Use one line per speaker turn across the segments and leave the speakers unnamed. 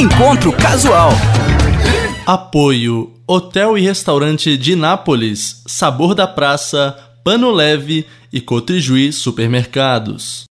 Encontro Casual.
Apoio: Hotel e Restaurante de Nápoles, Sabor da Praça, Pano Leve e Cotrijuí Supermercados.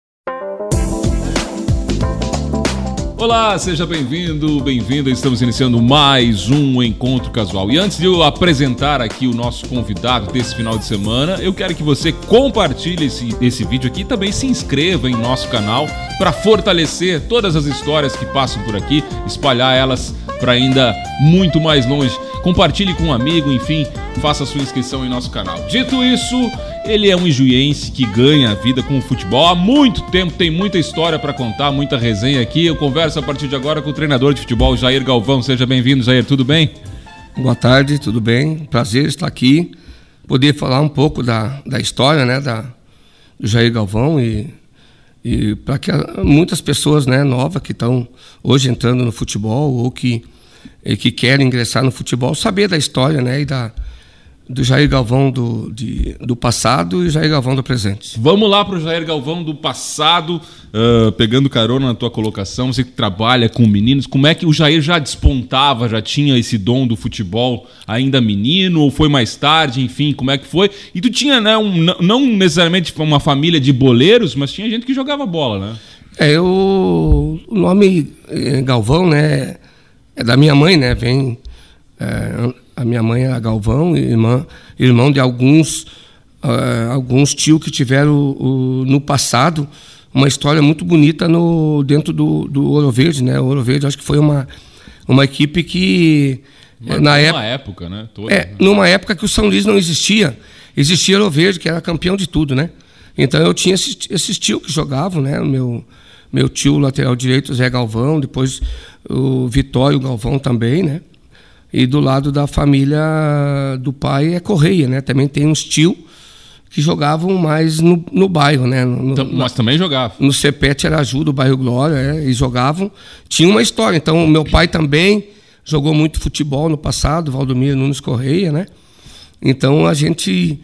Olá, seja bem-vindo, bem-vinda. Estamos iniciando mais um encontro casual. E antes de eu apresentar aqui o nosso convidado desse final de semana, eu quero que você compartilhe esse, esse vídeo aqui e também se inscreva em nosso canal para fortalecer todas as histórias que passam por aqui, espalhar elas para ainda muito mais longe. Compartilhe com um amigo, enfim, faça sua inscrição em nosso canal. Dito isso, ele é um ijuiense que ganha a vida com o futebol há muito tempo, tem muita história para contar, muita resenha aqui. Eu converso a partir de agora com o treinador de futebol, Jair Galvão. Seja bem-vindo, Jair, tudo bem?
Boa tarde, tudo bem? Prazer estar aqui, poder falar um pouco da, da história né, da, do Jair Galvão e, e para que muitas pessoas né, novas que estão hoje entrando no futebol ou que, que querem ingressar no futebol saber da história né, e da, do Jair Galvão do, de, do passado e Jair Galvão do presente.
Vamos lá para o Jair Galvão do passado, uh, pegando carona na tua colocação, você que trabalha com meninos, como é que o Jair já despontava, já tinha esse dom do futebol ainda menino, ou foi mais tarde, enfim, como é que foi? E tu tinha, né, um, não necessariamente uma família de boleiros, mas tinha gente que jogava bola, né?
É, eu, o nome eh, Galvão, né, é da minha mãe, né, vem... É, a minha mãe era Galvão, irmã, irmão de alguns, uh, alguns tios que tiveram no passado uma história muito bonita no, dentro do, do Ouro Verde. Né? O Ouro Verde acho que foi uma, uma equipe que.
Mas na época, época, né?
Toda, é, né? numa época que o São Luís não existia, existia o Ouro Verde, que era campeão de tudo, né? Então eu tinha esses, esses tios que jogavam, né? O meu, meu tio lateral direito, Zé Galvão, depois o Vitório Galvão também, né? E do lado da família do pai é Correia, né? Também tem uns tio que jogavam mais no, no bairro, né? No,
então, mas também jogavam.
No Cepete era ajuda, o bairro Glória, é, e jogavam. Tinha uma história. Então, meu pai também jogou muito futebol no passado, Valdomiro Nunes Correia, né? Então, a gente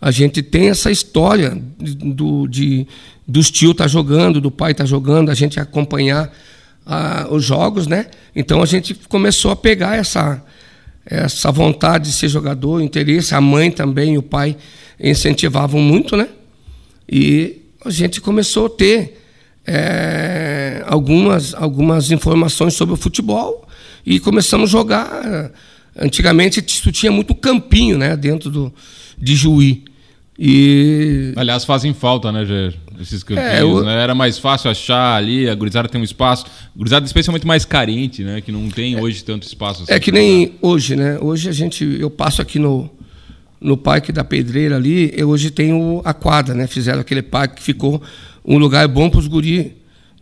a gente tem essa história do, de, dos tio tá jogando, do pai tá jogando, a gente acompanhar ah, os jogos, né? Então a gente começou a pegar essa essa vontade de ser jogador, interesse, a mãe também, o pai incentivavam muito, né? E a gente começou a ter é, algumas, algumas informações sobre o futebol e começamos a jogar. Antigamente tinha muito campinho, né, dentro do, de Juí. E...
Aliás, fazem falta, né, Jair? Esses campinhos, é, eu... né? Era mais fácil achar ali, a gurizada tem um espaço. A gurizada especialmente mais carente, né? Que não tem é, hoje tanto espaço.
Assim é que nem hoje, né? Hoje a gente, eu passo aqui no, no Parque da Pedreira ali, eu hoje tenho a quadra, né? Fizeram aquele parque que ficou um lugar bom para os guris,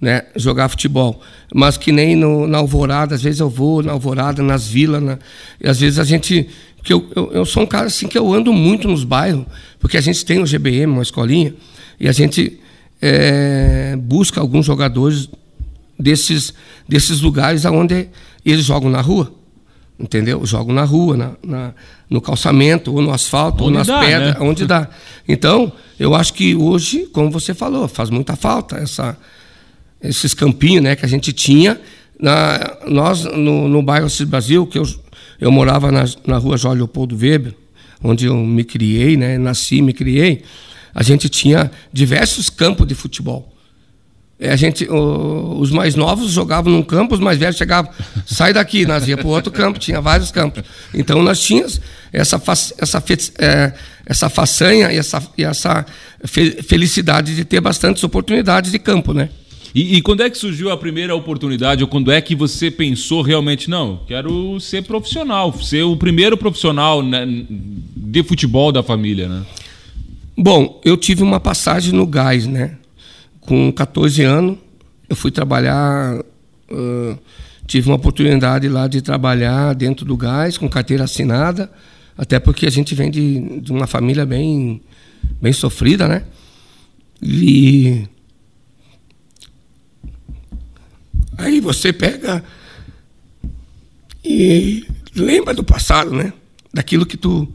né? Jogar futebol. Mas que nem no, na Alvorada, às vezes eu vou na Alvorada, nas vilas, né? e às vezes a gente porque eu, eu, eu, sou um cara assim que eu ando muito nos bairros, porque a gente tem o GBM, uma escolinha, e a gente é, busca alguns jogadores desses, desses lugares onde eles jogam na rua. Entendeu? Jogam na rua, na, na no calçamento, ou no asfalto, onde ou nas dá, pedras, né? onde dá. Então, eu acho que hoje, como você falou, faz muita falta essa, esses campinhos né, que a gente tinha. Na, nós, no, no bairro Cis Brasil, que eu eu morava na, na rua Jorge Leopoldo Weber, onde eu me criei, né? nasci me criei. A gente tinha diversos campos de futebol. É, a gente, os mais novos jogavam num campo, os mais velhos chegavam, sai daqui, nós ia para o outro campo, tinha vários campos. Então nós tínhamos essa, essa, é, essa façanha e essa, e essa felicidade de ter bastantes oportunidades de campo, né?
E, e, quando é que surgiu a primeira oportunidade, ou quando é que você pensou realmente, não, quero ser profissional, ser o primeiro profissional né, de futebol da família, né?
Bom, eu tive uma passagem no gás, né? Com 14 anos, eu fui trabalhar, uh, tive uma oportunidade lá de trabalhar dentro do gás, com carteira assinada, até porque a gente vem de, de uma família bem, bem sofrida, né? E Aí você pega e lembra do passado, né? Daquilo que tu,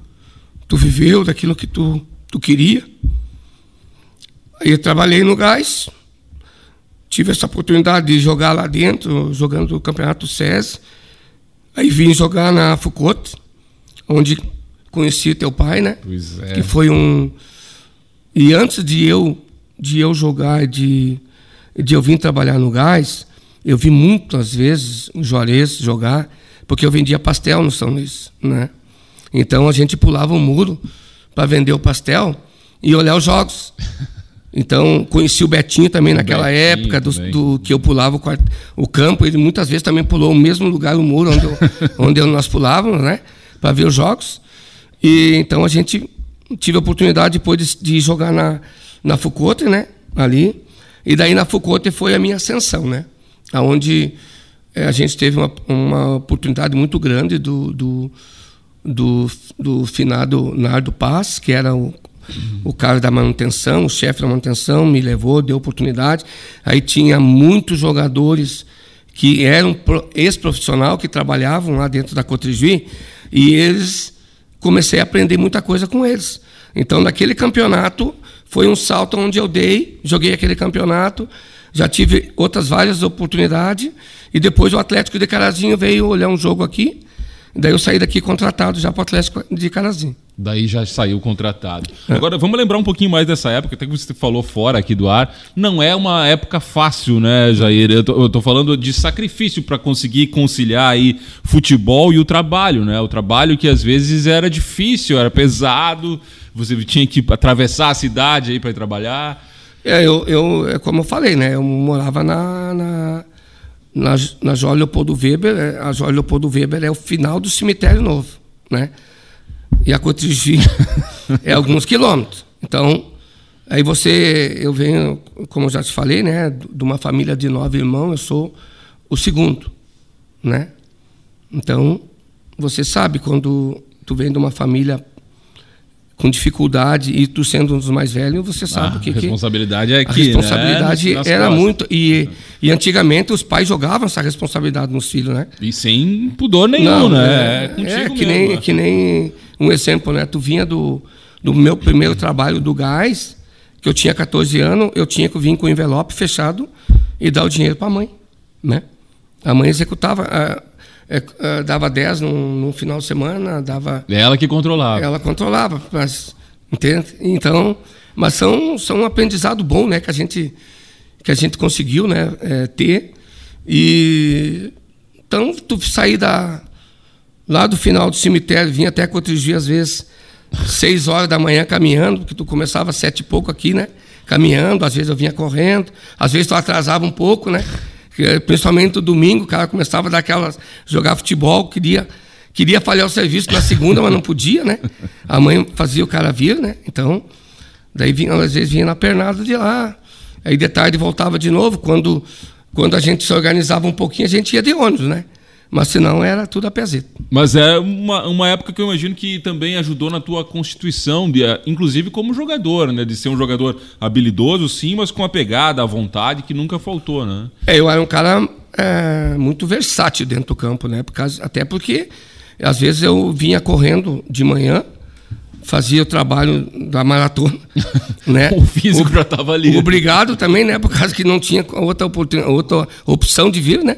tu viveu, daquilo que tu, tu queria. Aí eu trabalhei no gás, tive essa oportunidade de jogar lá dentro, jogando o Campeonato SES. Aí vim jogar na Foucault, onde conheci teu pai, né?
Pois é.
Que foi um. E antes de eu, de eu jogar, de, de eu vir trabalhar no gás, eu vi muitas vezes o Juarez jogar, porque eu vendia pastel no São Luís, né? Então a gente pulava o muro para vender o pastel e olhar os jogos. Então, conheci o Betinho também naquela
Betinho
época do, do que eu pulava o, quart- o campo. Ele muitas vezes também pulou o mesmo lugar, o muro onde, eu, onde eu- nós pulávamos, né? Para ver os jogos. E então a gente tive a oportunidade depois de, de jogar na, na Foucault, né? Ali. E daí na Foucault foi a minha ascensão, né? Onde a gente teve uma, uma oportunidade muito grande do, do, do, do finado Nardo Paz, que era o, o cara da manutenção, o chefe da manutenção, me levou, deu oportunidade. Aí tinha muitos jogadores que eram pro- ex-profissional, que trabalhavam lá dentro da Cotrijuí, e eles comecei a aprender muita coisa com eles. Então, naquele campeonato, foi um salto onde eu dei, joguei aquele campeonato, já tive outras várias oportunidades, e depois o Atlético de Carazinho veio olhar um jogo aqui, daí eu saí daqui contratado já para o Atlético de Carazinho.
Daí já saiu contratado. Agora, vamos lembrar um pouquinho mais dessa época, até que você falou fora aqui do ar. Não é uma época fácil, né, Jair? Eu tô, eu tô falando de sacrifício para conseguir conciliar aí futebol e o trabalho, né? O trabalho que às vezes era difícil, era pesado, você tinha que atravessar a cidade aí para ir trabalhar.
É, eu, eu, é como eu falei, né? Eu morava na, na, na, na João Leopoldo Weber. A João Leopoldo Weber é o final do cemitério novo, né? E a Cotrigi é alguns quilômetros. Então, aí você, eu venho, como eu já te falei, né? De uma família de nove irmãos, eu sou o segundo, né? Então, você sabe quando tu vem de uma família com dificuldade e tu sendo um dos mais velhos, você sabe
Ah,
o que
a
que
responsabilidade é
a
aqui,
responsabilidade
né?
Era
costas.
muito e, e antigamente os pais jogavam essa responsabilidade nos filhos, né?
E sem pudor nenhum, né?
é,
contigo
é que
mesmo,
nem
né?
que nem um exemplo, né? Tu vinha do, do meu primeiro trabalho do gás, que eu tinha 14 anos, eu tinha que vir com o envelope fechado e dar o dinheiro para a mãe, né? A mãe executava, ah, é, ah, dava 10 no, no final de semana, dava
É ela que controlava.
ela controlava, mas entende? Então, mas são são um aprendizado bom, né, que a gente que a gente conseguiu, né, é, ter e então tu sair da lá do final do cemitério, vinha até Cotrigi às vezes seis horas da manhã caminhando, porque tu começava sete e pouco aqui, né? Caminhando, às vezes eu vinha correndo, às vezes tu atrasava um pouco, né? Que, Principalmente no domingo, o cara começava a dar aquelas, jogar futebol, queria, queria falhar o serviço na segunda, mas não podia, né? A mãe fazia o cara vir, né? Então, daí vinha, às vezes vinha na pernada de lá, aí de tarde voltava de novo, quando, quando a gente se organizava um pouquinho, a gente ia de ônibus, né? Mas senão era tudo a pezito.
Mas é uma, uma época que eu imagino que também ajudou na tua constituição, de, eh, inclusive como jogador, né? De ser um jogador habilidoso, sim, mas com a pegada, a vontade que nunca faltou, né?
É, eu era um cara é, muito versátil dentro do campo, né? Por causa, até porque às vezes eu vinha correndo de manhã, fazia o trabalho da maratona, né?
O físico já estava ali.
Obrigado também, né? Por causa que não tinha outra, outra opção de vir, né?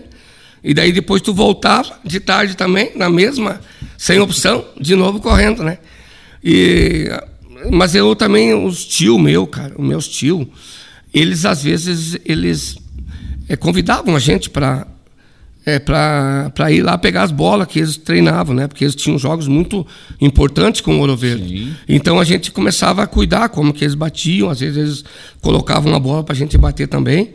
E daí depois tu voltava de tarde também, na mesma, sem opção, de novo correndo, né? E, mas eu também, os tio meu, cara, os meus tio, eles às vezes, eles eh, convidavam a gente para é, para ir lá pegar as bolas que eles treinavam, né? Porque eles tinham jogos muito importantes com o Ouro Verde.
Sim.
Então a gente começava a cuidar como que eles batiam, às vezes eles colocavam a bola para a gente bater também.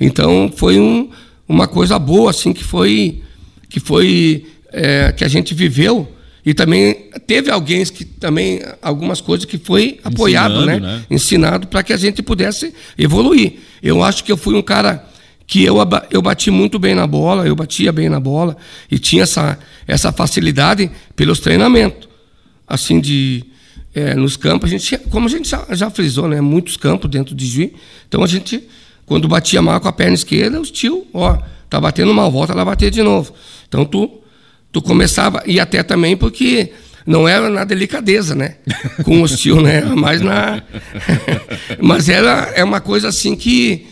Então foi um, uma coisa boa assim que foi que foi é, que a gente viveu e também teve alguém que também algumas coisas que foi apoiado, né?
né?
Ensinado para que a gente pudesse evoluir. Eu acho que eu fui um cara que eu, eu bati muito bem na bola, eu batia bem na bola e tinha essa, essa facilidade pelos treinamentos. Assim, de. é, nos campos, a gente, como a gente já, já frisou, né? Muitos campos dentro de Juiz. Então a gente, quando batia mal com a perna esquerda, os tio, ó, tá batendo mal, volta lá bater de novo. Então tu, tu começava, e até também porque não era na delicadeza, né? Com os tio, né? Mas na. Mas era é uma coisa assim que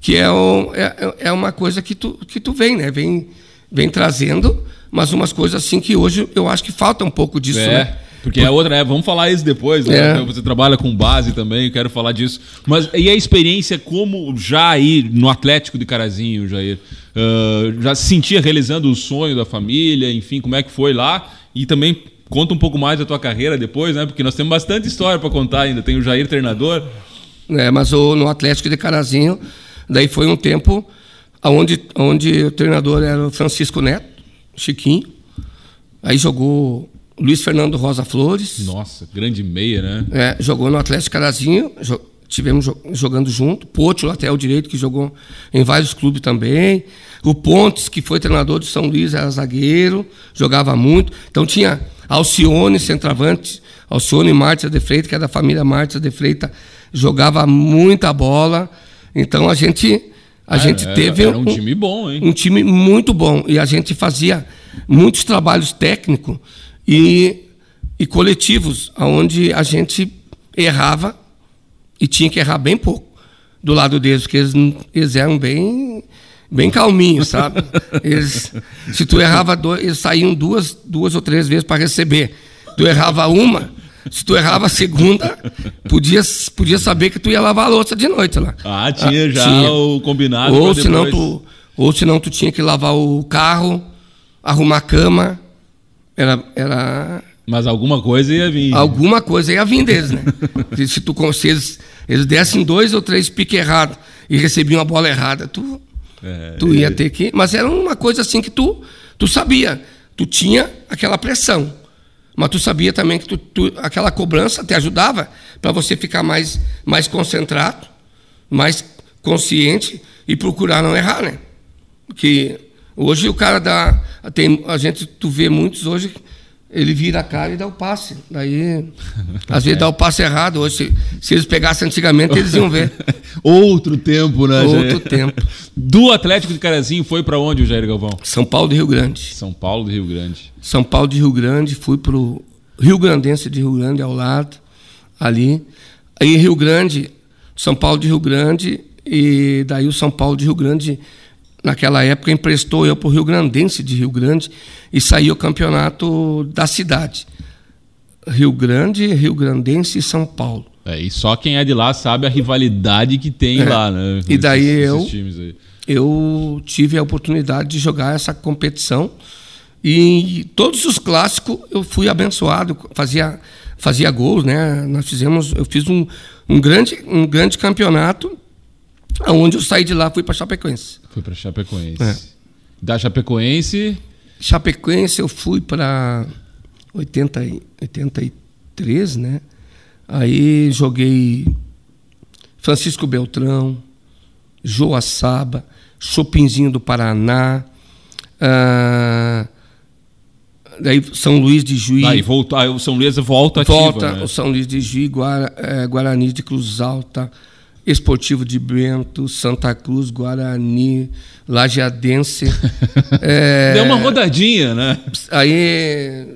que é, o, é, é uma coisa que tu, que tu vem, né? Vem, vem trazendo, mas umas coisas assim que hoje eu acho que falta um pouco disso,
É,
né?
Porque é outra, é, vamos falar isso depois, né?
É.
Você trabalha com base também, eu quero falar disso. Mas e a experiência como já aí no Atlético de Carazinho, Jair? Ah, já se sentia realizando o sonho da família, enfim, como é que foi lá? E também conta um pouco mais da tua carreira depois, né? Porque nós temos bastante história para contar ainda. Tem o Jair treinador.
É, mas o, no Atlético de Carazinho, daí foi um tempo onde, onde o treinador era o Francisco Neto, Chiquinho. Aí jogou Luiz Fernando Rosa Flores.
Nossa, grande meia, né?
É, jogou no Atlético Carazinho, jo- tivemos jo- jogando junto. Pote, o lateral direito, que jogou em vários clubes também. O Pontes, que foi treinador de São Luís, era zagueiro, jogava muito. Então tinha Alcione, centroavante, Alcione Martins de Freitas, que é da família Martins de Freitas, jogava muita bola. Então a gente, a gente
era,
teve
era um time bom, hein?
um time muito bom e a gente fazia muitos trabalhos técnicos e, e coletivos, onde a gente errava e tinha que errar bem pouco do lado deles, porque eles, eles eram bem bem calminhos, sabe? Eles, se tu errava dois, eles saíam duas, duas ou três vezes para receber. Tu errava uma, se tu errava a segunda, podia, podia saber que tu ia lavar a louça de noite lá.
Ah, tinha já
tinha.
o combinado.
Ou senão, tu, ou senão tu tinha que lavar o carro, arrumar a cama. Era, era
Mas alguma coisa ia vir.
alguma coisa ia vir deles, né? se, tu, se eles, eles dessem dois ou três piques errados e recebiam a bola errada, tu,
É,
tu ia ter que. Mas era uma coisa assim que tu, tu sabia. Tu tinha aquela pressão. Mas tu sabia também que tu, tu- aquela cobrança te ajudava para você ficar mais, mais concentrado, mais consciente e procurar não errar, né? Porque hoje o cara dá. Tem, a gente, tu vê muitos hoje, ele vira a cara e dá o passe. Daí, às vezes dá o passe errado. Hoje, se, se eles pegassem antigamente, eles iam ver.
Outro tempo, né?
Outro
Jair?
tempo.
Do Atlético de Carazinho foi pra onde o Jair Galvão?
São Paulo de Rio Grande.
São Paulo do Rio Grande.
São Paulo de Rio Grande, fui para o Rio Grandense de Rio Grande, ao lado, ali. Aí Rio Grande, São Paulo de Rio Grande, e daí o São Paulo de Rio Grande, naquela época, emprestou eu para o Rio Grandense de Rio Grande e saiu o campeonato da cidade. Rio Grande, Rio Grandense e São Paulo.
É, e só quem é de lá sabe a rivalidade que tem
É.
lá, né?
E daí
Esses-
eu- eu tive a oportunidade de jogar essa competição e todos os clássicos eu fui abençoado, fazia fazia gols, né? Nós fizemos, eu fiz um, um grande um grande campeonato, onde eu saí de lá fui para Chapecoense.
Foi pra Chapecoense.
É.
Da Chapecoense,
Chapecoense eu fui para 80 e- 83, né? Aí joguei Francisco Beltrão, Joaçaba, Chopinzinho do Paraná, ah, daí São Luís de Juí,
aí volta, aí o São Luís volta ativa,
volta
né?
o São Luís de Juí, Guara, eh, Guarani de Cruz Alta, Esportivo de Bento, Santa Cruz, Guarani, Lajeadense. eh,
Deu uma rodadinha, né?
Aí,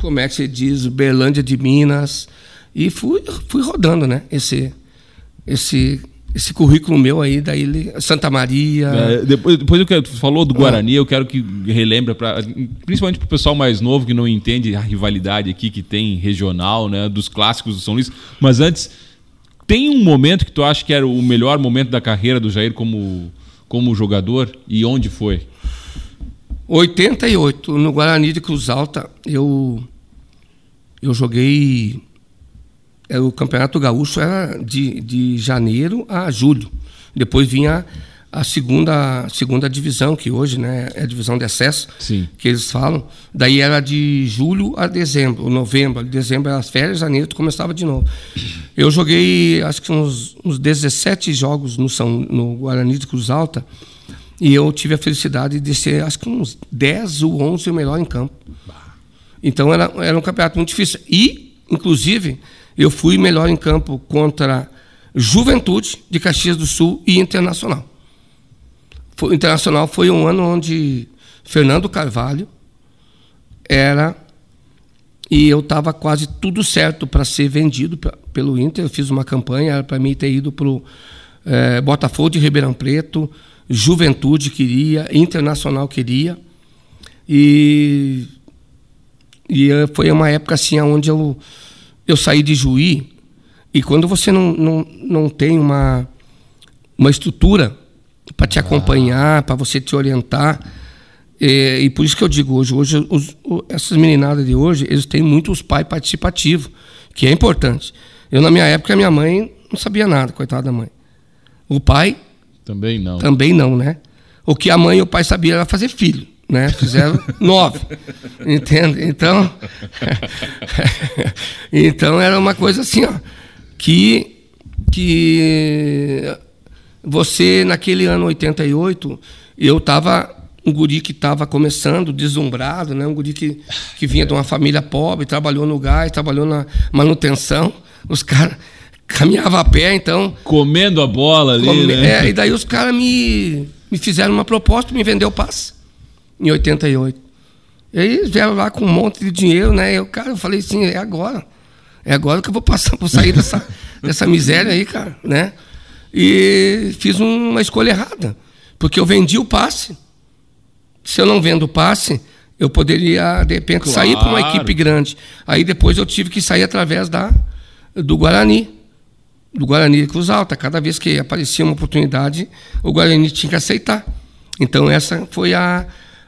como é que se diz? Berlândia de Minas. E fui, fui rodando, né? Esse, esse, esse currículo meu aí, daí ele- Santa Maria.
É, depois, depois do que tu falou do Guarani, eu quero que relembre, pra, principalmente para o pessoal mais novo que não entende a rivalidade aqui que tem regional, né, dos clássicos do São Luís. Mas antes, tem um momento que tu acha que era o melhor momento da carreira do Jair como, como jogador e onde foi?
88, no Guarani de Cruz Alta, eu, eu joguei. é, O Campeonato Gaúcho era de, de janeiro a julho. Depois vinha a segunda, segunda divisão, que hoje né, é a divisão de acesso,
Sim.
que eles falam. Daí era de julho a dezembro, novembro. Dezembro era as férias, janeiro tu começava de novo. Eu joguei acho que uns, uns 17 jogos no, São, no Guarani de Cruz Alta. E eu tive a felicidade de ser, acho que uns 10 ou 11 o melhor em campo. Então era, era um campeonato muito difícil. E, inclusive, eu fui melhor em campo contra Juventude de Caxias do Sul e Internacional. Foi- O Internacional foi um ano onde Fernando Carvalho era. E eu estava quase tudo certo para ser vendido pe- pelo Inter. Eu fiz uma campanha, era para mim ter ido para é, Botafogo de Ribeirão Preto, Juventude queria, Internacional queria. E, e eh, foi uma época assim onde eu, eu saí de Juí. E quando você não, não, não tem uma, uma estrutura para te acompanhar, ah. para você te orientar. E, e, por isso que eu digo hoje, hoje os, essas meninadas de hoje, eles têm muito os pais participativos, que é importante. Eu, na minha época, minha mãe não sabia nada, coitada da mãe. O pai.
Também não.
Também não, né? O que a mãe e o pai sabiam era fazer filho, né? Fizeram nove. Entende? Então. então era uma coisa assim, ó. Que. Que. Você, naquele ano 88, eu estava um guri que estava começando, deslumbrado, né? um guri que, que vinha de uma família pobre, trabalhou no gás, trabalhou na manutenção. Os caras caminhavam a pé, então.
Comendo a bola ali. Come...
Né? É, e daí os caras me, me fizeram uma proposta, me vendeu o passe, em 88. E aí eles vieram lá com um monte de dinheiro, né? Eu, cara, eu falei assim, é agora. É agora que eu vou passar, vou sair dessa, dessa miséria aí, cara, né? E fiz uma escolha errada. Porque eu vendi o passe se eu não vendo o passe, eu poderia, de repente, claro. sair para uma equipe grande. Aí depois eu tive que sair através da, do Guarani, do Guarani Cruz Alta. Cada vez que aparecia uma oportunidade, o Guarani tinha que aceitar. Então essa foi a,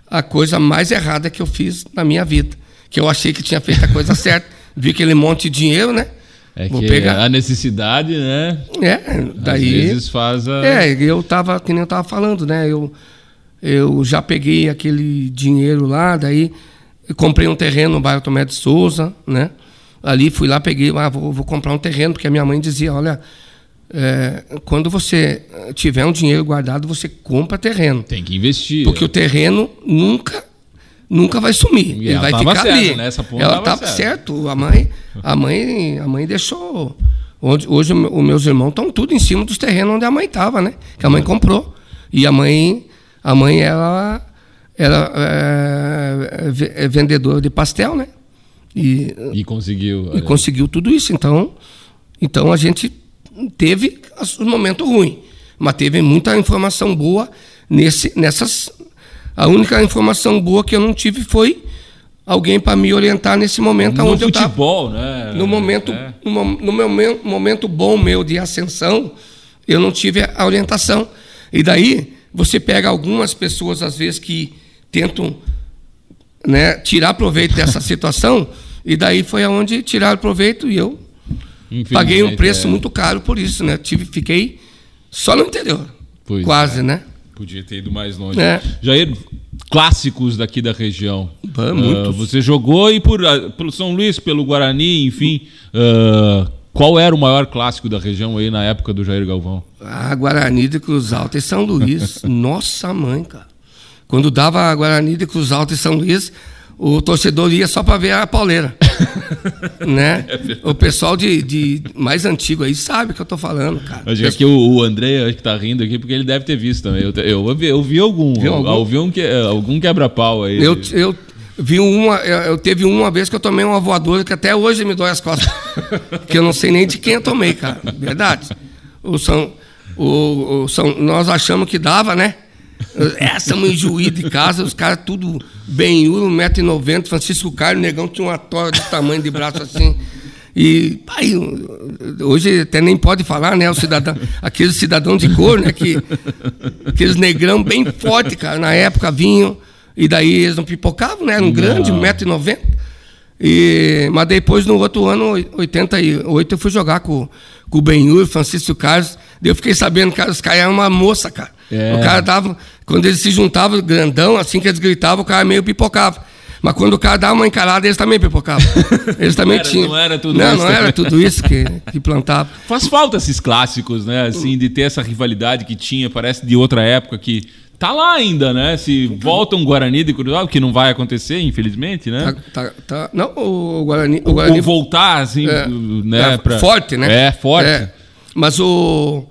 a coisa mais errada que eu fiz na minha vida. Que eu achei que tinha feito a coisa certa. Vi aquele monte de dinheiro, né?
É Vou que pegar. a necessidade, né?
É, daí.
Às vezes faz a...
É, eu tava, que nem eu tava falando, né? Eu, eu já peguei aquele dinheiro lá, daí comprei um terreno no bairro Tomé de Souza, né? Ali fui lá, peguei, ah, vou, vou comprar um terreno, porque a minha mãe dizia, olha, é, quando você tiver um dinheiro guardado, você compra terreno.
Tem que investir.
Porque o terreno nunca nunca vai sumir. E ele vai ficar certo, ali. Né? ela estava certo. A mãe, a mãe, a mãe deixou. Hoje, hoje os meus irmãos estão tudo em cima dos terrenos onde a mãe estava, né? Que a mãe comprou. E a mãe a mãe, ela era é, é vendedora de pastel, né?
E, e conseguiu.
E conseguiu tudo isso. Então, então a gente teve um momento ruim, mas teve muita informação boa nesse, nessas. A única informação boa que eu não tive foi alguém para me orientar nesse momento
no
onde
futebol,
eu
né?
No momento, é. no, no meu momento bom meu de ascensão, eu não tive a orientação. E daí você pega algumas pessoas, às vezes, que tentam né, tirar proveito dessa situação, e daí foi aonde tiraram proveito e eu paguei um preço é... muito caro por isso, né? Tive, fiquei só no interior. Pois quase, é. né?
Podia ter ido mais longe. É. Jair, clássicos daqui da região.
Uh,
você jogou e por, ah, pelo São Luís, pelo Guarani, enfim. Uh, qual era o maior clássico da região aí na época do Jair Galvão?
Ah, Guarani de Cruz Alta e São Luís. Nossa mãe, cara. Quando dava Guarani de Cruz Alta e São Luís, o torcedor ia só para ver a pauleira. né? É o pessoal de, de, mais antigo aí sabe o que eu tô falando, cara.
Acho que o, o André acho que tá rindo aqui porque ele deve ter visto também. Eu, eu, eu, vi, eu vi algum. Viu algum? Eu vi um que, algum quebra-pau aí.
Eu, eu, Vi uma, eu teve uma vez que eu tomei uma voadora que até hoje me dói as costas. que eu não sei nem de quem eu tomei, cara. Verdade. O São, o, o São, nós achamos que dava, né? Essa mãe juiz de casa, os caras tudo bem, 1,90m, Francisco Carlos, negão tinha uma tora de tamanho de braço assim. E pai, hoje até nem pode falar, né? O cidadão, aquele cidadão de cor, né? Que, aqueles negrão bem forte, cara, na época vinham. E daí eles não pipocavam, né? Era um grande, 1,90m. E, mas depois, no outro ano, 88, eu fui jogar com, com o Benhur, Francisco Carlos. Daí eu fiquei sabendo que os caras eram uma moça, cara. É. O cara tava. Quando eles se juntavam, grandão, assim que eles gritavam, o cara meio pipocava. Mas quando o cara dava uma encarada, eles também pipocavam. Eles também
não era,
tinham.
Não era tudo
não,
isso.
Não era tudo isso que, que plantava.
Faz falta esses clássicos, né? Assim, de ter essa rivalidade que tinha, parece de outra época que Tá lá ainda, né? Se volta um Guarani de Curitiba, que não vai acontecer, infelizmente, né?
Tá, tá, tá. Não, o Guarani. O Guarani
Ou voltar, assim, é, né?
É, pra... Forte, né?
É, forte. É.
Mas o.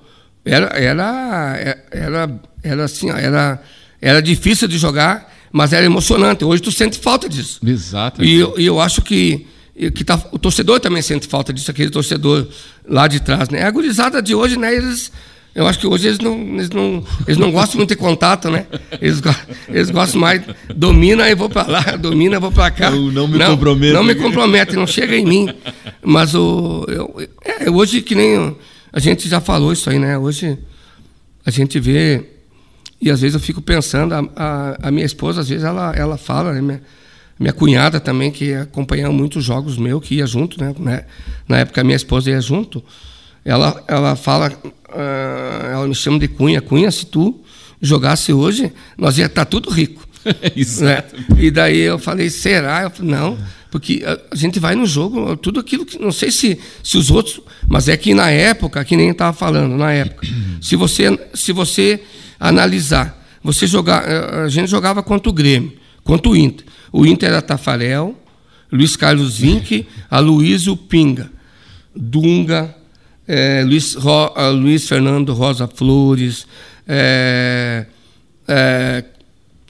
Era, era, era, era assim, era, era difícil de jogar, mas era emocionante. Hoje tu sente falta disso.
Exato.
E eu, e eu acho que, que tá, o torcedor também sente falta disso, aquele torcedor lá de trás, né? A gurizada de hoje, né? Eles Eu acho que hoje eles não, eles não, eles não gostam muito de contato, né? Eles, eles gostam mais, domina e vou para lá, domina e vou para cá.
Eu não me não, comprometo.
Não me compromete, não chega em mim. Mas o, eu, é, hoje, que nem a gente já falou isso aí, né? Hoje a gente vê, e às vezes eu fico pensando, a, a, a minha esposa, às vezes ela, ela fala, né? Minha, minha cunhada também, que acompanhava muitos jogos meus, que ia junto, né? Na época a minha esposa ia junto ela, ela fala, uh, ela me chama de Cunha. Cunha, se tu jogasse hoje, nós ia estar tá tudo rico.
Né?
E daí eu falei, será? Eu falei, não, porque a gente vai no jogo, tudo aquilo que. Não sei se, se os outros. Mas é que na época, que nem estava falando, na época, se você, se você analisar, você jogar. A gente jogava contra o Grêmio, contra o Inter. O Inter era Tafarel, Luiz Carlos Vinck, Aloysio Pinga, Dunga, é, Luiz, Ro, uh, Luiz, Fernando Rosa Flores, é, é,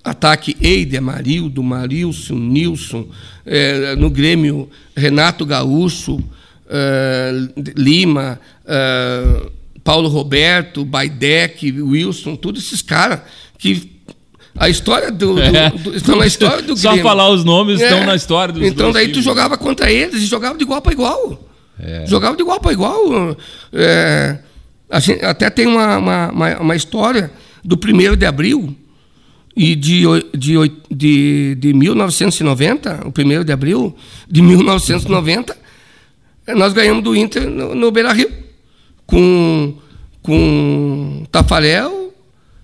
ataque Eide, Marildo, Marilson, Nilson, é, no Grêmio Renato Gaúcho, é, Lima, é, Paulo Roberto, Baidec, Wilson, todos esses caras que a história do, do, do, estão na história do
Só
Grêmio.
falar os nomes estão na história dos
Então daí tu jogava contra eles e jogava de igual para igual. É. Jogava de igual para igual. É, gente, até tem uma, uma, uma, uma história do 1 de abril e de, de, de, de 1990, o 1 de abril de 1990, nós ganhamos do Inter no, no Beira Rio, com, com Tafarel,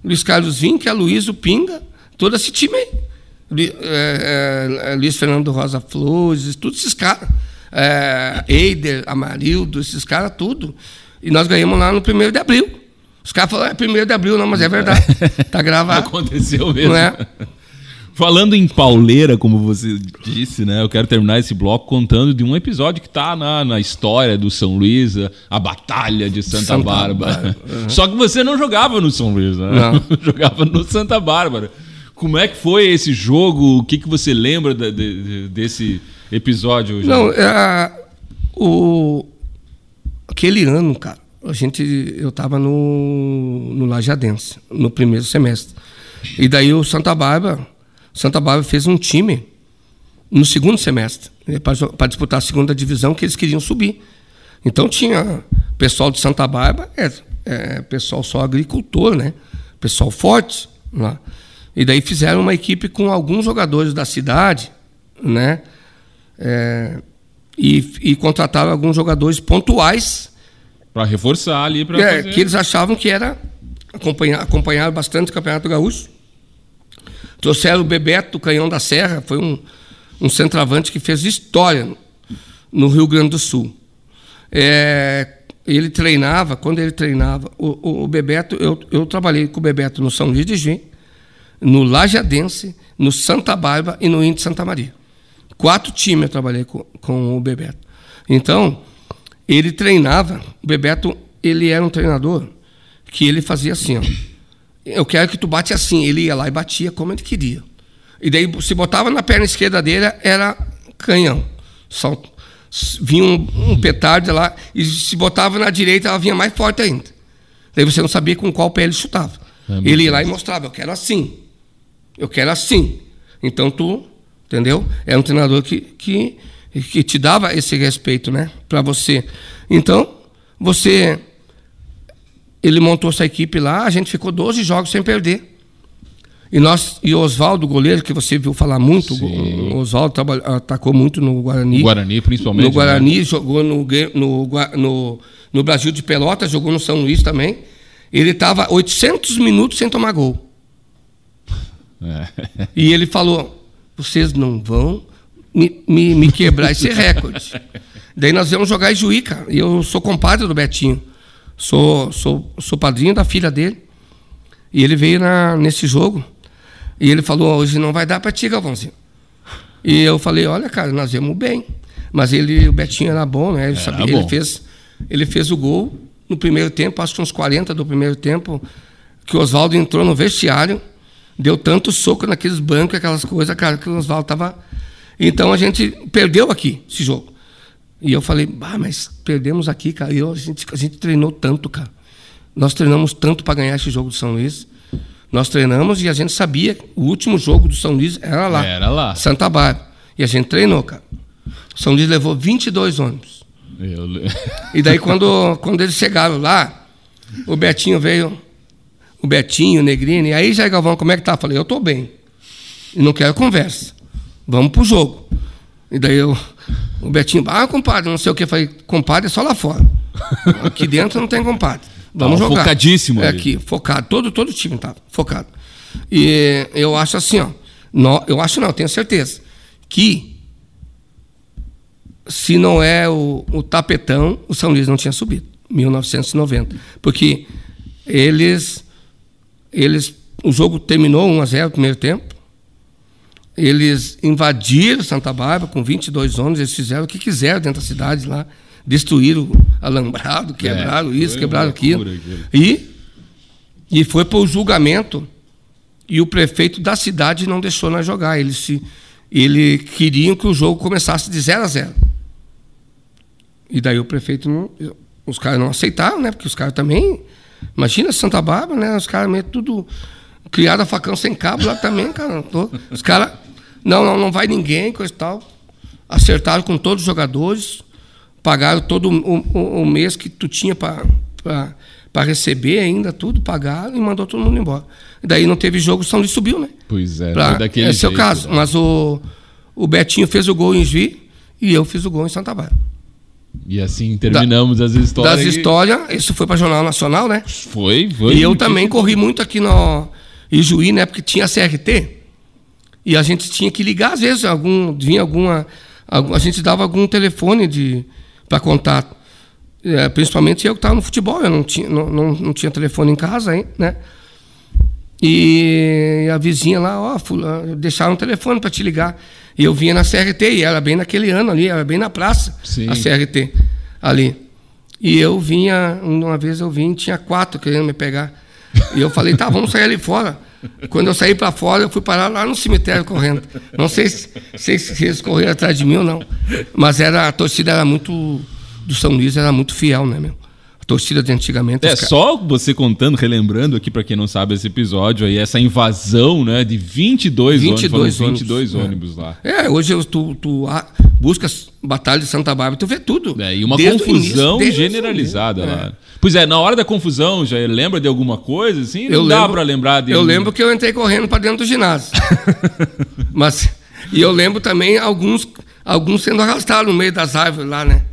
Luiz Carlos Vinck, Aloysio Pinga, todo esse time aí. É, é, Luiz Fernando Rosa Flores, todos esses caras é, Eider, Amarildo, esses caras, tudo. E nós ganhamos lá no 1 de abril. Os caras falaram, é 1 de abril, não, mas é verdade. Tá gravado.
Aconteceu mesmo. Não é? Falando em pauleira, como você disse, né? Eu quero terminar esse bloco contando de um episódio que está na, na história do São Luís, a Batalha de Santa, Santa Bárbara. Bárbara. Uhum. Só que você não jogava no São Luís, né? Não. jogava no Santa Bárbara. Como é que foi esse jogo? O que, que você lembra de, de, desse episódio?
Já? Não, é, o, aquele ano, cara, a gente, eu estava no, no Lajadense, no primeiro semestre. E daí o Santa Bárbara, Santa Bárbara fez um time no segundo semestre, né, para disputar a segunda divisão, que eles queriam subir. Então tinha pessoal de Santa Bárbara, é, é pessoal só agricultor, né? Pessoal forte lá. E daí fizeram uma equipe com alguns jogadores da cidade, né? É, e, e contrataram alguns jogadores pontuais.
Para reforçar ali. Pra
é, fazer... Que eles achavam que era. Acompanhar, acompanharam bastante o Campeonato Gaúcho. Trouxeram o Bebeto, o Canhão da Serra, foi um, um centroavante que fez história no Rio Grande do Sul. É, ele treinava, quando ele treinava, o, o, o, Bebeto, eu, eu trabalhei com o Bebeto no São Luís de Juim, no Lajadense, no Santa Bárbara e no Índio Santa Maria. Quatro times eu trabalhei com, com o Bebeto. Então, ele treinava, o Bebeto, ele era um treinador que ele fazia assim, ó. Eu quero que tu bate assim. Ele ia lá e batia como ele queria. E daí, se botava na perna esquerda dele, era canhão. Só vinha um, um petardo lá, e se botava na direita, ela vinha mais forte ainda. Daí você não sabia com qual pé ele chutava. É ele ia lá e mostrava, eu quero assim. Eu quero assim. Então tu entendeu? É um treinador que, que, que te dava esse respeito, né, para você. Então, você ele montou essa equipe lá, a gente ficou 12 jogos sem perder. E nós e o Oswaldo, goleiro, que você viu falar muito, Sim. o Oswaldo atacou muito no Guarani.
Guarani, principalmente.
No Guarani, né? jogou no, no, no, no Brasil de Pelotas, jogou no São Luís também. Ele estava 800 minutos sem tomar gol. É. E ele falou: vocês não vão me, me, me quebrar esse recorde. Daí nós vamos jogar em Juí, cara. E eu sou compadre do Betinho. Sou, sou, sou padrinho da filha dele. E ele veio na, nesse jogo. E ele falou: hoje não vai dar para ti, Galvãozinho. E eu falei: olha, cara, nós vemos bem. Mas ele, o Betinho era bom, né? Ele, sabia, bom. ele, fez, ele fez o gol no primeiro tempo, acho que uns 40 do primeiro tempo, que o Oswaldo entrou no vestiário deu tanto soco naqueles bancos, aquelas coisas, cara, que o Oswaldo estava. Então a gente perdeu aqui esse jogo. E eu falei, ah, mas perdemos aqui, cara. E eu, a, gente, a gente treinou tanto, cara. Nós treinamos tanto para ganhar esse jogo do São Luís. Nós treinamos e a gente sabia que o último jogo do São Luís era lá.
Era lá.
Santa Bárbara. E a gente treinou, cara. O São Luís levou 22 ônibus.
Eu...
E daí, quando, quando eles chegaram lá, o Betinho veio, o Betinho, o Negrini, e aí, Jair Galvão, como é que tá? Eu falei, eu tô bem. E não quero conversa. Vamos pro jogo. E daí eu, o Betinho, ah, compadre, não sei o que. Eu falei, compadre, é só lá fora. Aqui dentro não tem compadre. Vamos
Tava
jogar.
focadíssimo
É
ali.
aqui, focado. Todo, todo o time estava focado. E eu acho assim, ó. nó- eu acho não, eu tenho certeza. Que se não é o, o tapetão, o São Luís não tinha subido. 1990. Porque eles. eles o jogo terminou 1 a 0 no primeiro tempo. Eles invadiram Santa Bárbara com 22 homens, eles fizeram o que quiseram dentro da cidade lá. Destruíram alambrado, quebraram isso,
foi
quebraram aquilo.
aquilo.
E, e foi para o julgamento e o prefeito da cidade não deixou nós jogar. Eles se, ele queriam que o jogo começasse de 0 a 0. E daí o prefeito não, os caras não aceitaram, né? Porque os caras também, imagina Santa Bárbara, né? Os caras meio tudo criado a facão sem cabo lá também, cara. Tô- Os caras, não, não, não vai ninguém, coisa e tal. Acertaram com todos os jogadores, pagaram todo o, o- o mês que tu tinha para receber ainda, tudo, pagaram e mandou todo mundo embora. Daí não teve jogo, o São Luís subiu, né?
Pois é,
Pra-
foi daquele
esse é o
jeito,
caso.
né?
Mas o, o Betinho fez o gol em Juí e eu fiz o gol em Santa Bárbara.
E assim terminamos as histórias.
Das histórias, isso foi para Jornal Nacional, né?
Foi, foi.
E eu também corri muito aqui no Ijuí, né? Porque tinha CRT. E a gente tinha que ligar, às vezes, algum, vinha alguma. algum- a gente dava algum telefone de para contato. É, principalmente eu que estava no futebol, eu não tinha, não, não, não tinha telefone em casa, hein, né? E a vizinha lá, ó, fula- deixaram um telefone para te ligar. E eu vinha na CRT, e era bem naquele ano ali, era bem na praça,
Sim.
a CRT ali. E eu vinha, uma vez eu vim, tinha quatro querendo me pegar. E eu falei, tá, vamos sair ali fora. Quando eu saí para fora, eu fui parar lá no cemitério correndo. Não sei se, se eles correram atrás de mim ou não. Mas era, a torcida era muito. Do São Luís era muito fiel, né, meu? Torcida de antigamente.
É só você contando, relembrando aqui pra quem não sabe esse episódio aí, essa invasão, né, de 22,
22
ônibus, 22
ônibus,
ônibus lá.
É, hoje eu- tu, tu buscas Batalha de Santa Bárbara, tu vê tudo.
É, e uma
Desde
confusão
início,
generalizada
início.
lá. Pois é, na hora da confusão, já lembra de alguma coisa assim? Não
Eu
dá
lembro,
pra lembrar de
Eu lembro que eu entrei correndo para dentro do ginásio. Mas e eu lembro também alguns alguns sendo arrastados no meio das árvores lá, né?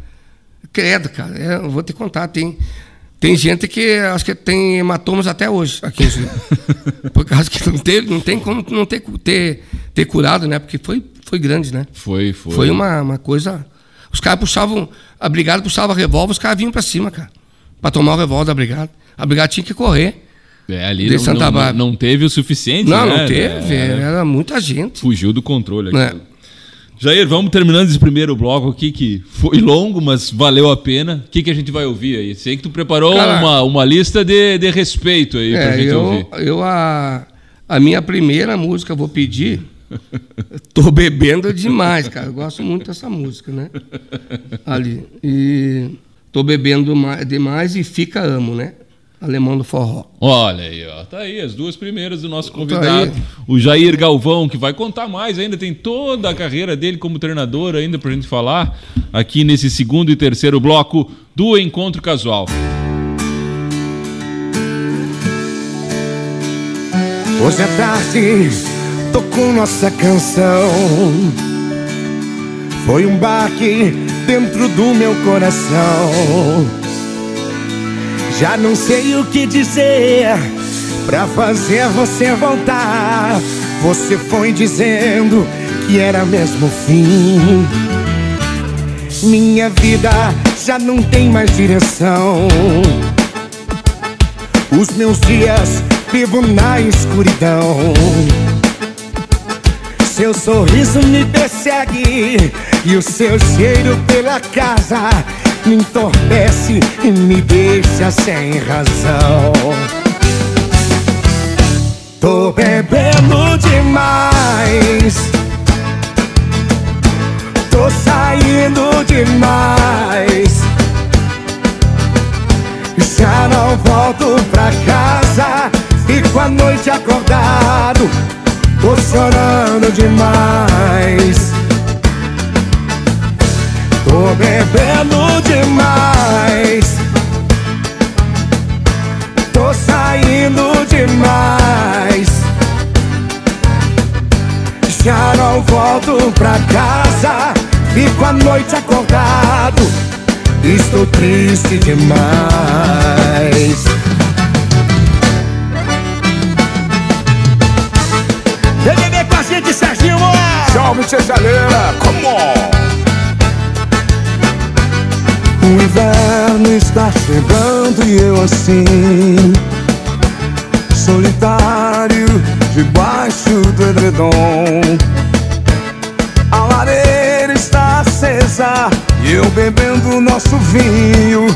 Credo, cara. é, eu vou te contar, tem tem gente que acho que tem hematomas até hoje aqui em Juiz. Por causa que não tem, não tem como não ter, ter, ter curado, né? Porque foi, foi grande, né?
Foi, foi.
Foi uma, uma coisa. Os caras puxavam. A brigada puxava revólver, os caras vinham pra cima, cara. Pra tomar o revólver da brigada. A brigada tinha que correr.
É, ali não,
Santa
não- não teve o suficiente,
Não,
né?
não teve.
É,
Era muita gente.
Fugiu do controle aqui.
É.
Jair, vamos terminando esse primeiro bloco aqui, que foi longo, mas valeu a pena. O que, que a gente vai ouvir aí? Sei que tu preparou
Cara,
uma, uma lista de, de respeito aí pra
É,
gente
eu,
ouvir.
eu a, a minha primeira música vou pedir. Tô bebendo demais, cara. Eu gosto muito dessa música, né? Ali. E tô bebendo ma- demais e fica amo, né? Alemão do forró.
Olha aí, ó. Tá aí as duas primeiras do nosso
Tá
convidado.
aí.
O Jair Galvão, que vai contar mais ainda, tem toda a carreira dele como treinador ainda pra gente falar aqui nesse segundo e terceiro bloco do Encontro Casual.
Hoje à tarde tocou nossa canção. Foi um baque dentro do meu coração. Já não sei o que dizer pra fazer você voltar. Você foi dizendo que era mesmo o fim. Minha vida já não tem mais direção. Os meus dias vivo na escuridão. Seu sorriso me persegue e o seu cheiro pela casa me entorpece e me deixa sem razão. Tô bebendo demais. Tô saindo demais. Já não volto
noite acordado Tô chorando demais Tô bebendo demais. Tô saindo demais. Já não volto pra casa. Fico a noite acordado. Estou triste demais.
TVB com a gente, Serginho.
Salve, Chechaleira, come on! O inverno está chegando e eu assim Solitário debaixo do edredom. A lareira está acesa e eu bebendo nosso vinho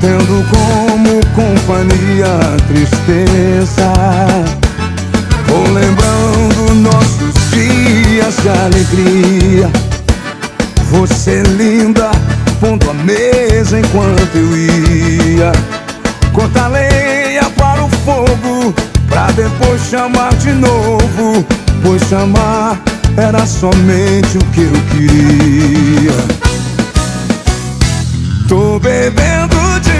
Tendo como companhia a tristeza. Vou lembrando nossos dias de alegria. Você linda, pondo a mesa enquanto eu ia. Cortar lenha para o fogo Pra depois chamar de novo. Pois chamar era somente o que eu queria. Tô bebendo demais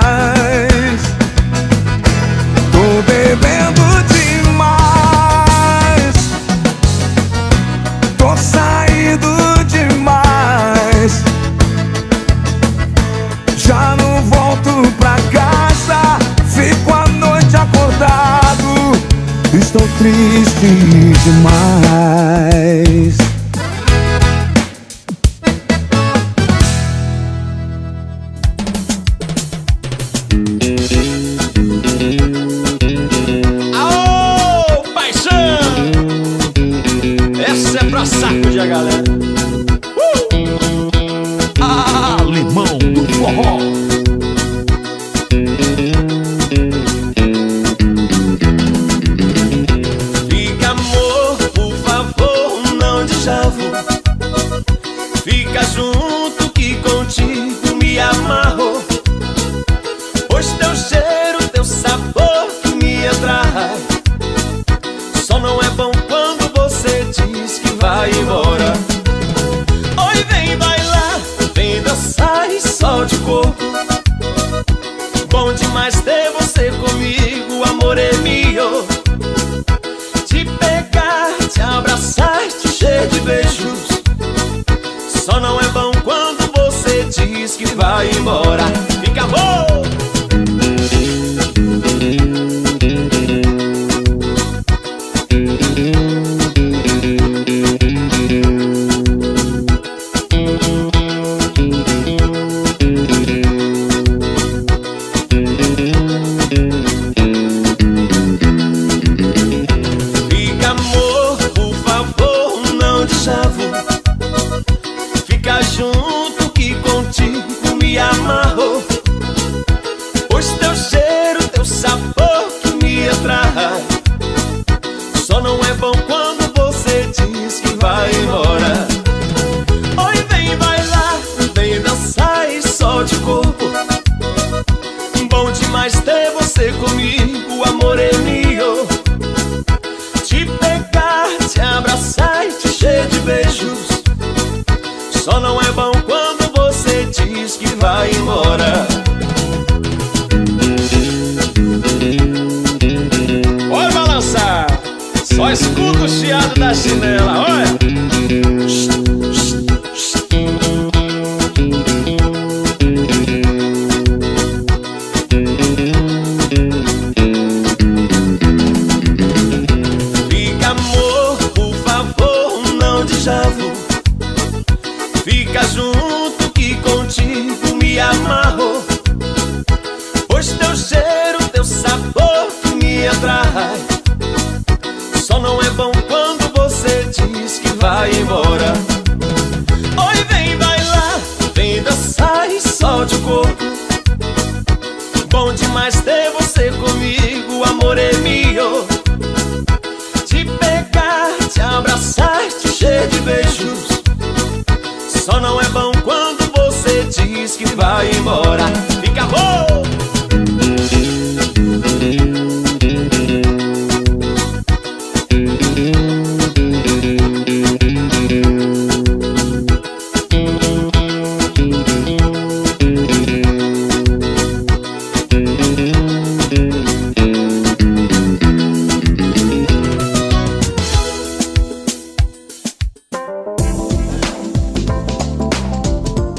triste demais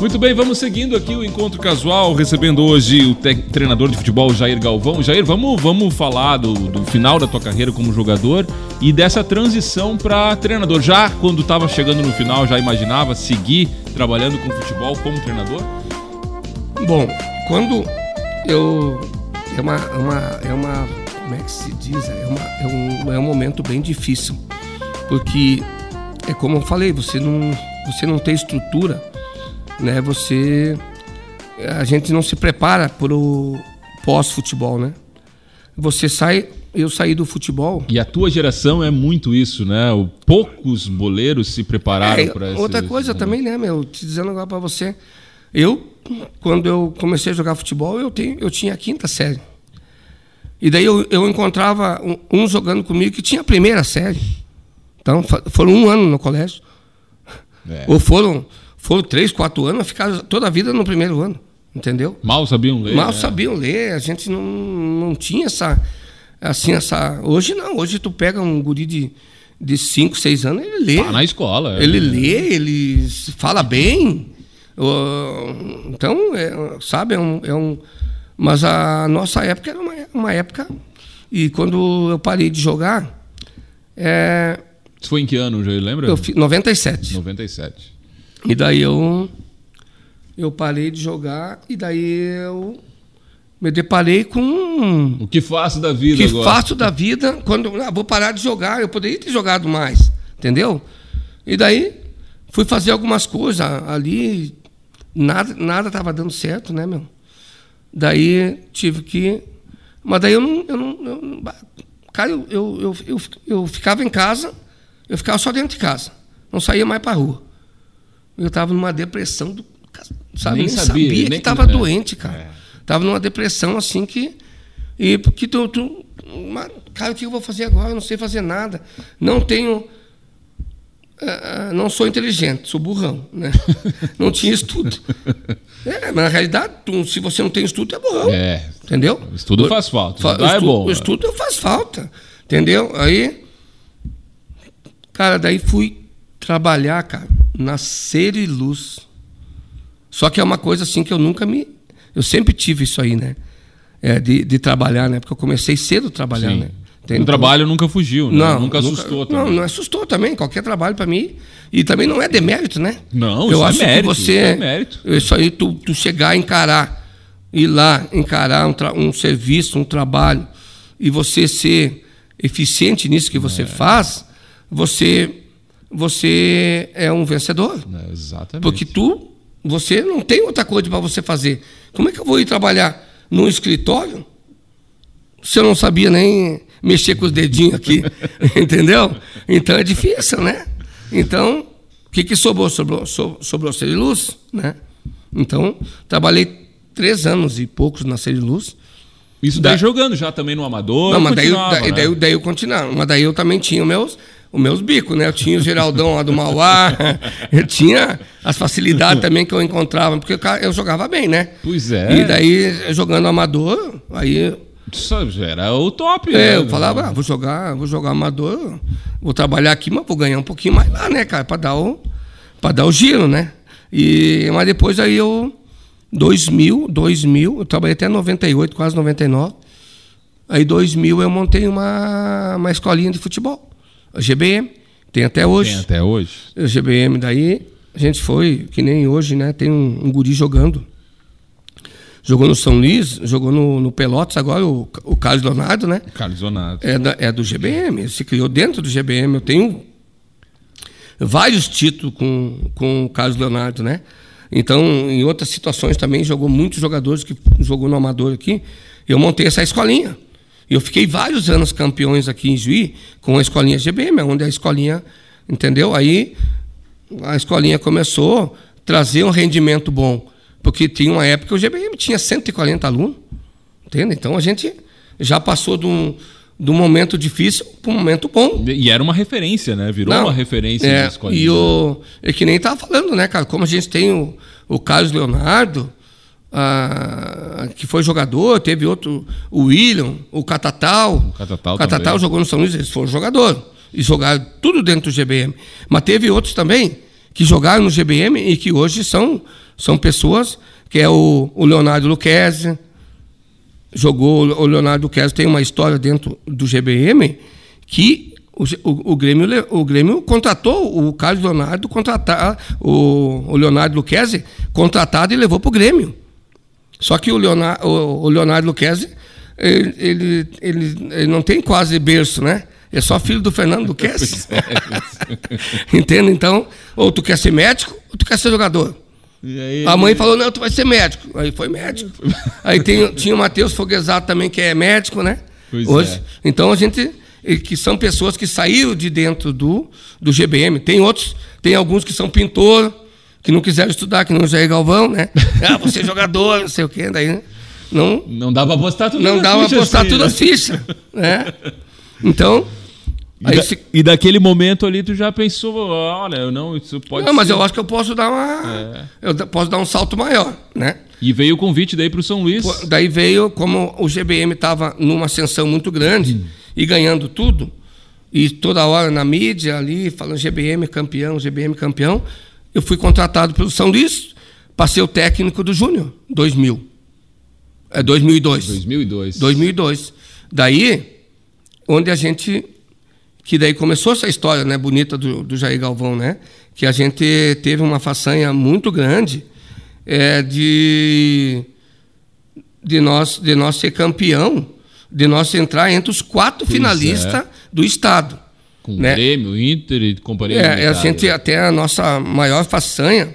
Muito bem, vamos seguindo aqui o encontro casual, recebendo hoje o treinador de futebol Jair Galvão. Jair, vamos, vamos falar do, do final da tua carreira como jogador e dessa transição para treinador. Já quando estava chegando no final, já imaginava seguir trabalhando com futebol como treinador?
Bom, quando eu. É uma, é uma, é uma. Como é que se diz? É, uma, é, um, é um momento bem difícil. Porque, é como eu falei, você não, você não tem estrutura, né? Você. A gente não se prepara para o pós-futebol, né? Você sai. Eu saí do futebol.
E a tua geração é muito isso, né? O, poucos boleiros se prepararam
É,
para esse
outra coisa também, né, meu? Te dizendo agora pra você. Eu, quando eu comecei a jogar futebol, eu, tenho, eu tinha a quinta série. E daí eu, eu encontrava um, um jogando comigo que tinha a primeira série. Então, foram um ano no colégio.
É.
Ou foram, foram três, quatro anos, ficaram toda a vida no primeiro ano. Entendeu?
Mal sabiam ler.
Mal
né?
sabiam ler, a gente não, não tinha essa. Assim, essa. Hoje não, hoje tu pega um guri de, de 5, 6 anos, ele lê.
Tá na escola. é.
Ele lê, ele fala bem. Então, é, sabe, é um, é um. Mas a nossa época era uma, uma época. E quando eu parei de jogar, é,
Isso foi em que ano, Jair? Lembra?
eu fiz 97.
97.
E daí eu eu parei de jogar e daí eu me deparei com
O que faço da vida
que
agora?
faço da vida quando ah, vou parar de jogar, eu poderia ter jogado mais, entendeu? E daí fui fazer algumas coisas ali, nada nada estava dando certo, né, meu? Daí tive que mas daí eu não, eu não, eu não- cara, eu, eu, eu, eu, eu ficava em casa, eu ficava só dentro de casa, não saía mais para rua. Eu estava numa depressão do sabe,
Nem
nem,
sabia,
sabia, que estava
é.
doente, cara. Tava numa depressão assim que e porque tu, tu cara, o que eu vou fazer agora? Eu não sei fazer nada. Não tenho ah, não sou inteligente, sou burrão, né? Não tinha estudo. É, mas na realidade, tu, se você não tem estudo, é burrão.
É.
Entendeu?
Estudo faz falta.
Fa-
Estudar é bom.
O estudo faz falta. Entendeu? Aí, cara, daí fui trabalhar, cara, na Ser e Luz. Só que é uma coisa assim que eu nunca me. Eu sempre tive isso aí, né? É, de, de trabalhar, né? Porque eu comecei cedo a trabalhar,
Sim.
né?
O
Entende?
trabalho nunca fugiu, né?
Não,
nunca assustou também.
Não, não assustou também. Qualquer trabalho para mim. E também não é demérito, né?
Não,
eu
isso é
acho
mérito,
que você.
isso é mérito.
Isso aí, tu, tu chegar, encarar, ir lá, encarar um, um serviço, um trabalho, e você ser eficiente nisso que
É.
você faz, você, você é um vencedor.
É, exatamente.
Porque tu, você não tem outra coisa para você fazer. Como é que eu vou ir trabalhar num escritório se eu não sabia nem mexer com os dedinhos aqui? Entendeu? Então é difícil, né? Então, o que, que sobrou? Sobrou, so- sobrou Ceriluz, né? Então, trabalhei três anos e poucos na Ceriluz.
Isso daí
Da-
jogando já também no amador.
Não, mas daí, daí,
né?
daí, eu- daí eu continuava. Mas daí eu também tinha meus, os meus bicos, né? Eu tinha o Geraldão lá do Mauá, eu tinha as facilidades também que eu encontrava, porque eu jogava bem, né?
Pois é.
E daí, jogando amador, aí
Isso era o top,
é,
né?
eu falava, ah, vou jogar, vou jogar amador, vou trabalhar aqui, mas vou ganhar um pouquinho mais lá, né, cara, para dar o para dar o giro, né? E mas depois aí eu 2000, 2000, eu trabalhei até 98, quase 99. Aí 2000 eu montei uma uma escolinha de futebol, a GBM, tem até hoje.
Tem até hoje.
O GBM daí, a gente foi, que nem hoje, né? Tem um, um guri jogando. Jogou no São Luís, jogou no, no Pelotas agora, o, o Carlos Leonardo, né?
Carlos Donato.
É, da- é do GBM, ele se criou dentro do GBM. Eu tenho vários títulos com, com o Carlos Leonardo, né? Então, em outras situações também, jogou muitos jogadores que jogou no Amador aqui. Eu montei essa escolinha. Eu fiquei vários anos campeões aqui em Juí com a escolinha GBM, onde a escolinha, entendeu? Aí a escolinha começou a trazer um rendimento bom. Porque tinha uma época que o GBM tinha 140 alunos. Entende? Então a gente já passou de um, de um momento difícil para um momento bom.
E era uma referência, né? Virou
Não,
uma referência
é,
na escolinha.
E o, é que nem estava falando, né, cara? Como a gente tem o, o Carlos Leonardo, ah, que foi jogador, teve outro, o William, o Catatal. O
Catatal
Catatal jogou no São Luís, eles foram jogador. E jogaram tudo dentro do GBM. Mas teve outros também que jogaram no GBM e que hoje são, são pessoas, que é o, o Leonardo Luquezzi, jogou o Leonardo Luquezzi, tem uma história dentro do GBM que o, o, o, Grêmio, o Grêmio contratou o Carlos Leonardo, contratar, o, o Leonardo Luquezzi, contratado e levou para o Grêmio. Só que o Leonardo, o, Leonardo Luquezzi, ele, ele, ele, ele não tem quase berço, né? É só filho do Fernando Luquezzi. Entende? Então, ou tu quer ser médico, ou tu quer ser jogador.
Aí,
A mãe falou, não, tu vai ser médico. Aí foi médico. Aí tem, tinha o Matheus Foguesato também, que é médico, né?
Pois
Hoje.
é.
Então a gente. Que são pessoas que saíram de dentro do, do GBM. Tem outros, tem alguns que são pintor, que não quiseram estudar, que não Jair Galvão, né? Ah, você é jogador, não sei o quê. Daí não,
Não dá pra postar tudo
não
nas
dá para
fichas,
postar
assim,
tudo
né?
as fichas. Né? Então.
E,
Aí
da-
se-
e daquele momento ali tu já pensou, olha, eu não, isso pode
não, mas
ser.
eu acho que eu posso dar uma. Eu da- posso dar um salto maior, né?
E veio o convite daí pro São Luís.
Daí veio, como o GBM estava numa ascensão muito grande e ganhando tudo, e toda hora na mídia ali, falando GBM campeão, GBM campeão, eu fui contratado pelo São Luís, passei o técnico do Júnior, 2000. É 2002.
2002.
2002. Daí, onde a gente. Que daí começou essa história né, bonita do, do Jair Galvão, né? Que a gente teve uma façanha muito grande é, de, de, nós, de nós ser campeão, de nós entrar entre os quatro finalistas
é.
do Estado.
Com
né?
Grêmio, Inter e companhia.
É, a gente até a nossa maior façanha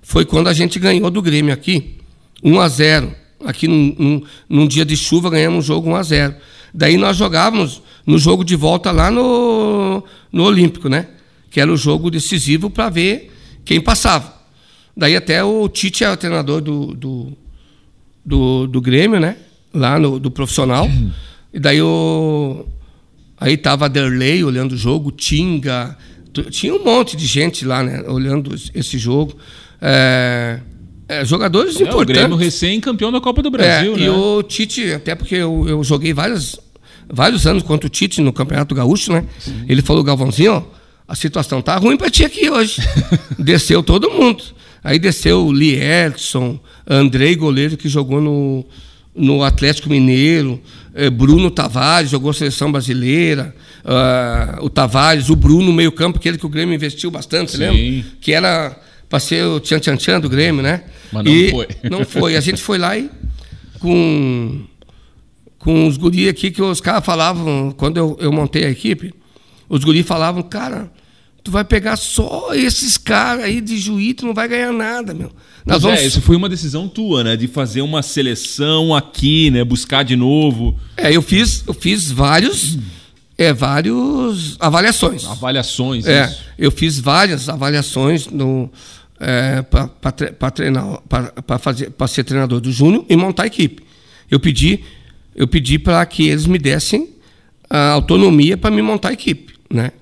foi quando a gente ganhou do Grêmio aqui, 1 a 0. Aqui num, num, num dia de chuva ganhamos um jogo 1 a 0. Daí nós jogávamos no jogo de volta lá no, no Olímpico, né? Que era o jogo decisivo para ver quem passava. Daí até o Tite era o treinador do, do, do, do Grêmio, né? Lá no do profissional. E daí o Aí tava Derley olhando o jogo, Tinga, tinha um monte de gente lá, né, olhando esse- jogo. É, é, jogadores
É, o Grêmio
importantes.
recém-campeão da Copa do Brasil,
É,
né?
E o Tite, até porque eu, eu joguei várias, vários anos contra o Tite no Campeonato Gaúcho, né? Ele falou, Galvãozinho, ó, a situação tá ruim pra ti aqui hoje. desceu todo mundo. Aí desceu o Lee Edson, Andrei, goleiro que jogou no, no Atlético Mineiro, eh, Bruno Tavares, jogou seleção brasileira, ah, o Tavares, o Bruno, meio campo, aquele que o Grêmio investiu bastante, você
Sim.
lembra? Que era para ser o tchan tchan tchan do Grêmio, né?
Mas não
E
foi.
Não foi. A gente foi lá e com, com os guri aqui que os caras falavam, quando eu, eu montei a equipe, os guri falavam, cara, tu vai pegar só esses caras aí de juiz, tu não vai ganhar nada, meu. Nós vamos...
é, isso foi uma decisão tua, né? De fazer uma seleção aqui, né? Buscar de novo
É, eu fiz, eu fiz vários, é, vários avaliações.
avaliações.
É,
isso.
eu fiz várias avaliações no é, para treinar, para fazer, para ser treinador do Júnior e montar a equipe. Eu pedi, eu pedi para que eles me dessem a autonomia para me montar a equipe, né?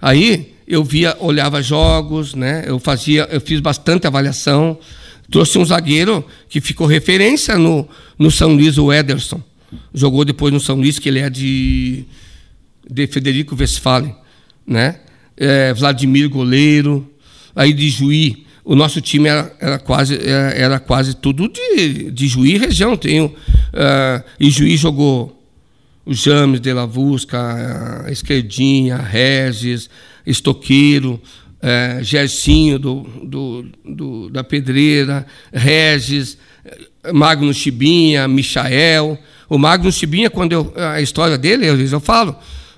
Aí eu via, olhava jogos, né? Eu fazia, eu fiz bastante avaliação. Trouxe um zagueiro que ficou referência no, no São Luís, o Ederson. Jogou depois no São Luís, que ele é de de Federico Westphalen, né? É, Vladimir goleiro, aí de Juí, o nosso time era, era quase era, era quase tudo de, de Juí e região. Tem o, ah, e Juí jogou o James de la Vusca, a Esquerdinha, Regis, Estoqueiro, eh, Gersinho do, do, do- da Pedreira, Regis, eh, Magno Chibinha, Michael. O Magno Chibinha, quando eu, a história dele, às vezes eu falo,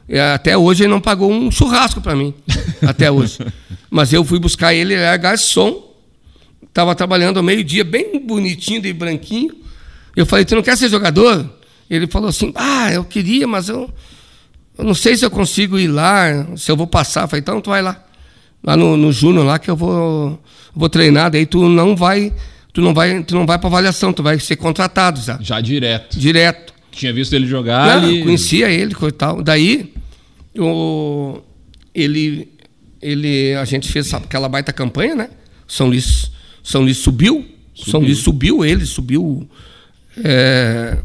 eh, até hoje ele não pagou um churrasco para mim, até hoje. Mas eu fui buscar ele, ele era garçom Tava trabalhando ao meio-dia, bem bonitinho e branquinho. Eu falei, tu não quer ser jogador? Ele falou assim, ah, eu queria, mas eu, eu não sei se eu consigo ir lá, se eu vou passar. Eu falei, então tu vai lá. Lá no, no Júnior lá que eu vou, vou treinar, daí tu não vai, tu não vai, tu não vai para avaliação, tu vai ser contratado já.
Já direto.
Direto.
Tinha visto ele jogar
Não,
ali.
conhecia ele e tal. Daí, o, ele, ele, a gente fez aquela baita campanha, né? São Luís, São Luís subiu, São Luís subiu ele, subiu é,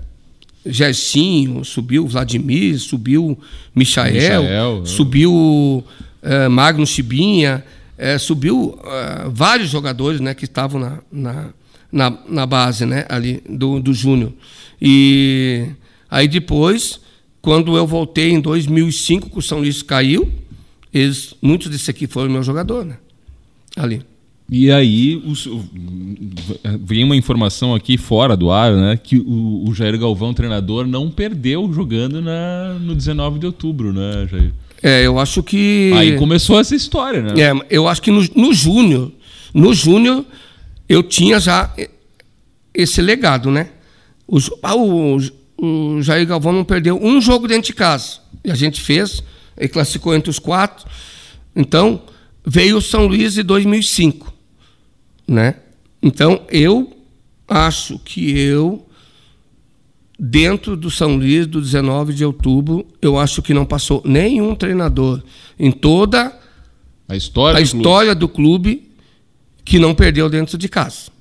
Gersinho, subiu Vladimir, subiu Michael,
Michael,
subiu é, Magno Chibinha, é, subiu é, vários jogadores né, que estavam na, na, na, na base né, ali do, do Júnior. E aí depois, quando eu voltei em 2005, que o São Luís caiu, eles, muitos desses aqui foram meu jogador, né? Ali.
E aí os- vem uma informação aqui fora do ar, né? Que o, o Jair Galvão, treinador, não perdeu jogando na, no 19 de outubro, né, Jair?
É, eu acho que.
Aí começou essa história, né?
É, eu acho que no, no Júnior, no Júnior, eu tinha já esse legado, né? O, ah, o, o Jair Galvão não perdeu um jogo dentro de casa. E a gente fez, ele classificou entre os quatro. Então, veio o São Luís em 2005, né? Então, eu acho que eu, dentro do São Luís, do 19 de outubro, eu acho que não passou nenhum treinador em toda
A história
a
do clube.
história do clube que não perdeu dentro de casa.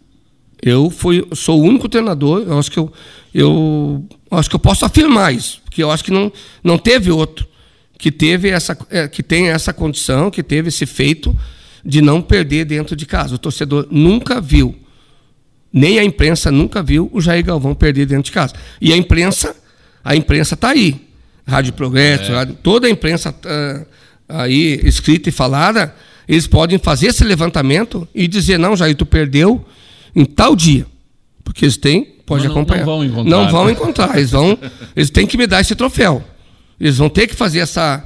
Eu fui, sou o único treinador, eu acho que eu, eu acho que eu posso afirmar isso, porque eu acho que não, não teve outro que teve essa é, que tem essa condição, que teve esse feito de não perder dentro de casa. O torcedor nunca viu, nem a imprensa nunca viu o Jair Galvão perder dentro de casa. E a imprensa, a imprensa está aí. Rádio Progresso, rádio- toda a imprensa ah, aí escrita e falada, eles podem fazer esse levantamento e dizer, não, Jair, tu perdeu em tal dia. Porque eles têm, pode
não-
acompanhar.
não vão encontrar,
Não vão
né?
encontrar. Eles, vão, eles têm que me dar esse troféu. Eles vão ter que fazer essa,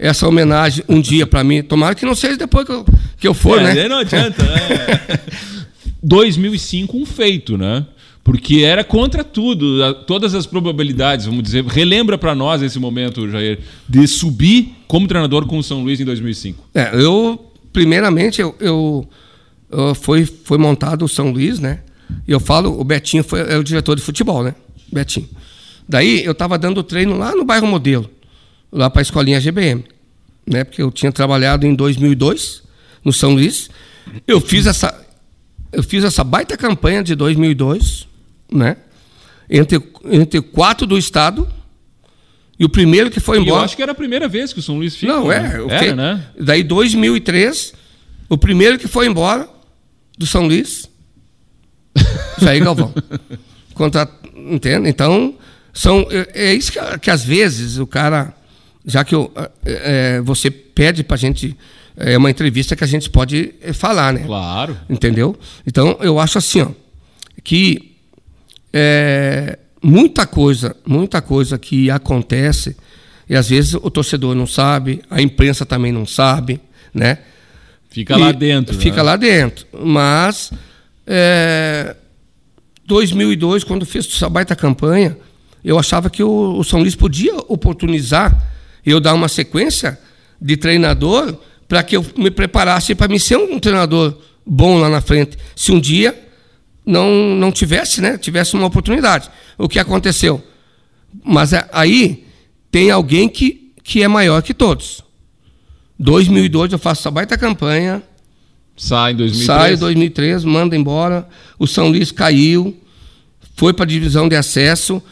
essa homenagem um dia para mim. Tomara que não seja depois que eu, que eu for,
É,
né?
não adianta, né? 2005 um feito, né? Porque era contra tudo, todas as probabilidades, vamos dizer. Relembra pra nós esse momento, Jair, de subir como treinador com o São Luís em 2005.
É, eu, primeiramente, eu, eu, eu- foi, foi montado o São Luís, né? E eu falo, o Betinho foi, é o diretor de futebol, né? Betinho. Daí eu estava dando treino lá no bairro Modelo, lá para a escolinha GBM, né? Porque eu tinha trabalhado em 2002 no São Luís. Eu fiz essa, eu fiz essa baita campanha de 2002, né? Entre, entre quatro do estado e o primeiro que foi
E eu
embora.
acho que era a primeira vez que o São Luís fica.
Não,
né?
é. o
Era, né?
Daí, 2003, o primeiro que foi embora do São Luís, Jair Galvão. Contra, entende? Então, são, é, é isso que, que às vezes o cara, já que eu, é, você pede para a gente, é uma entrevista que a gente pode falar, né?
Claro.
Entendeu? Então, eu acho assim, ó, que é, muita coisa, muita coisa que acontece, e às vezes o torcedor não sabe, a imprensa também não sabe, né?
Fica lá
E
dentro.
Fica
né?
lá dentro. Mas, é, 2002, quando fez essa baita campanha, eu achava que o, o São Luís podia oportunizar eu dar uma sequência de treinador para que eu me preparasse para me ser um treinador bom lá na frente. Se um dia não, não tivesse, né? Tivesse uma oportunidade. O que aconteceu? Mas é- aí tem alguém que, que é maior que todos. 2002 eu faço essa baita campanha,
Sai em 2003.
sai 2003, manda embora. O São Luís caiu, foi para a divisão de acesso,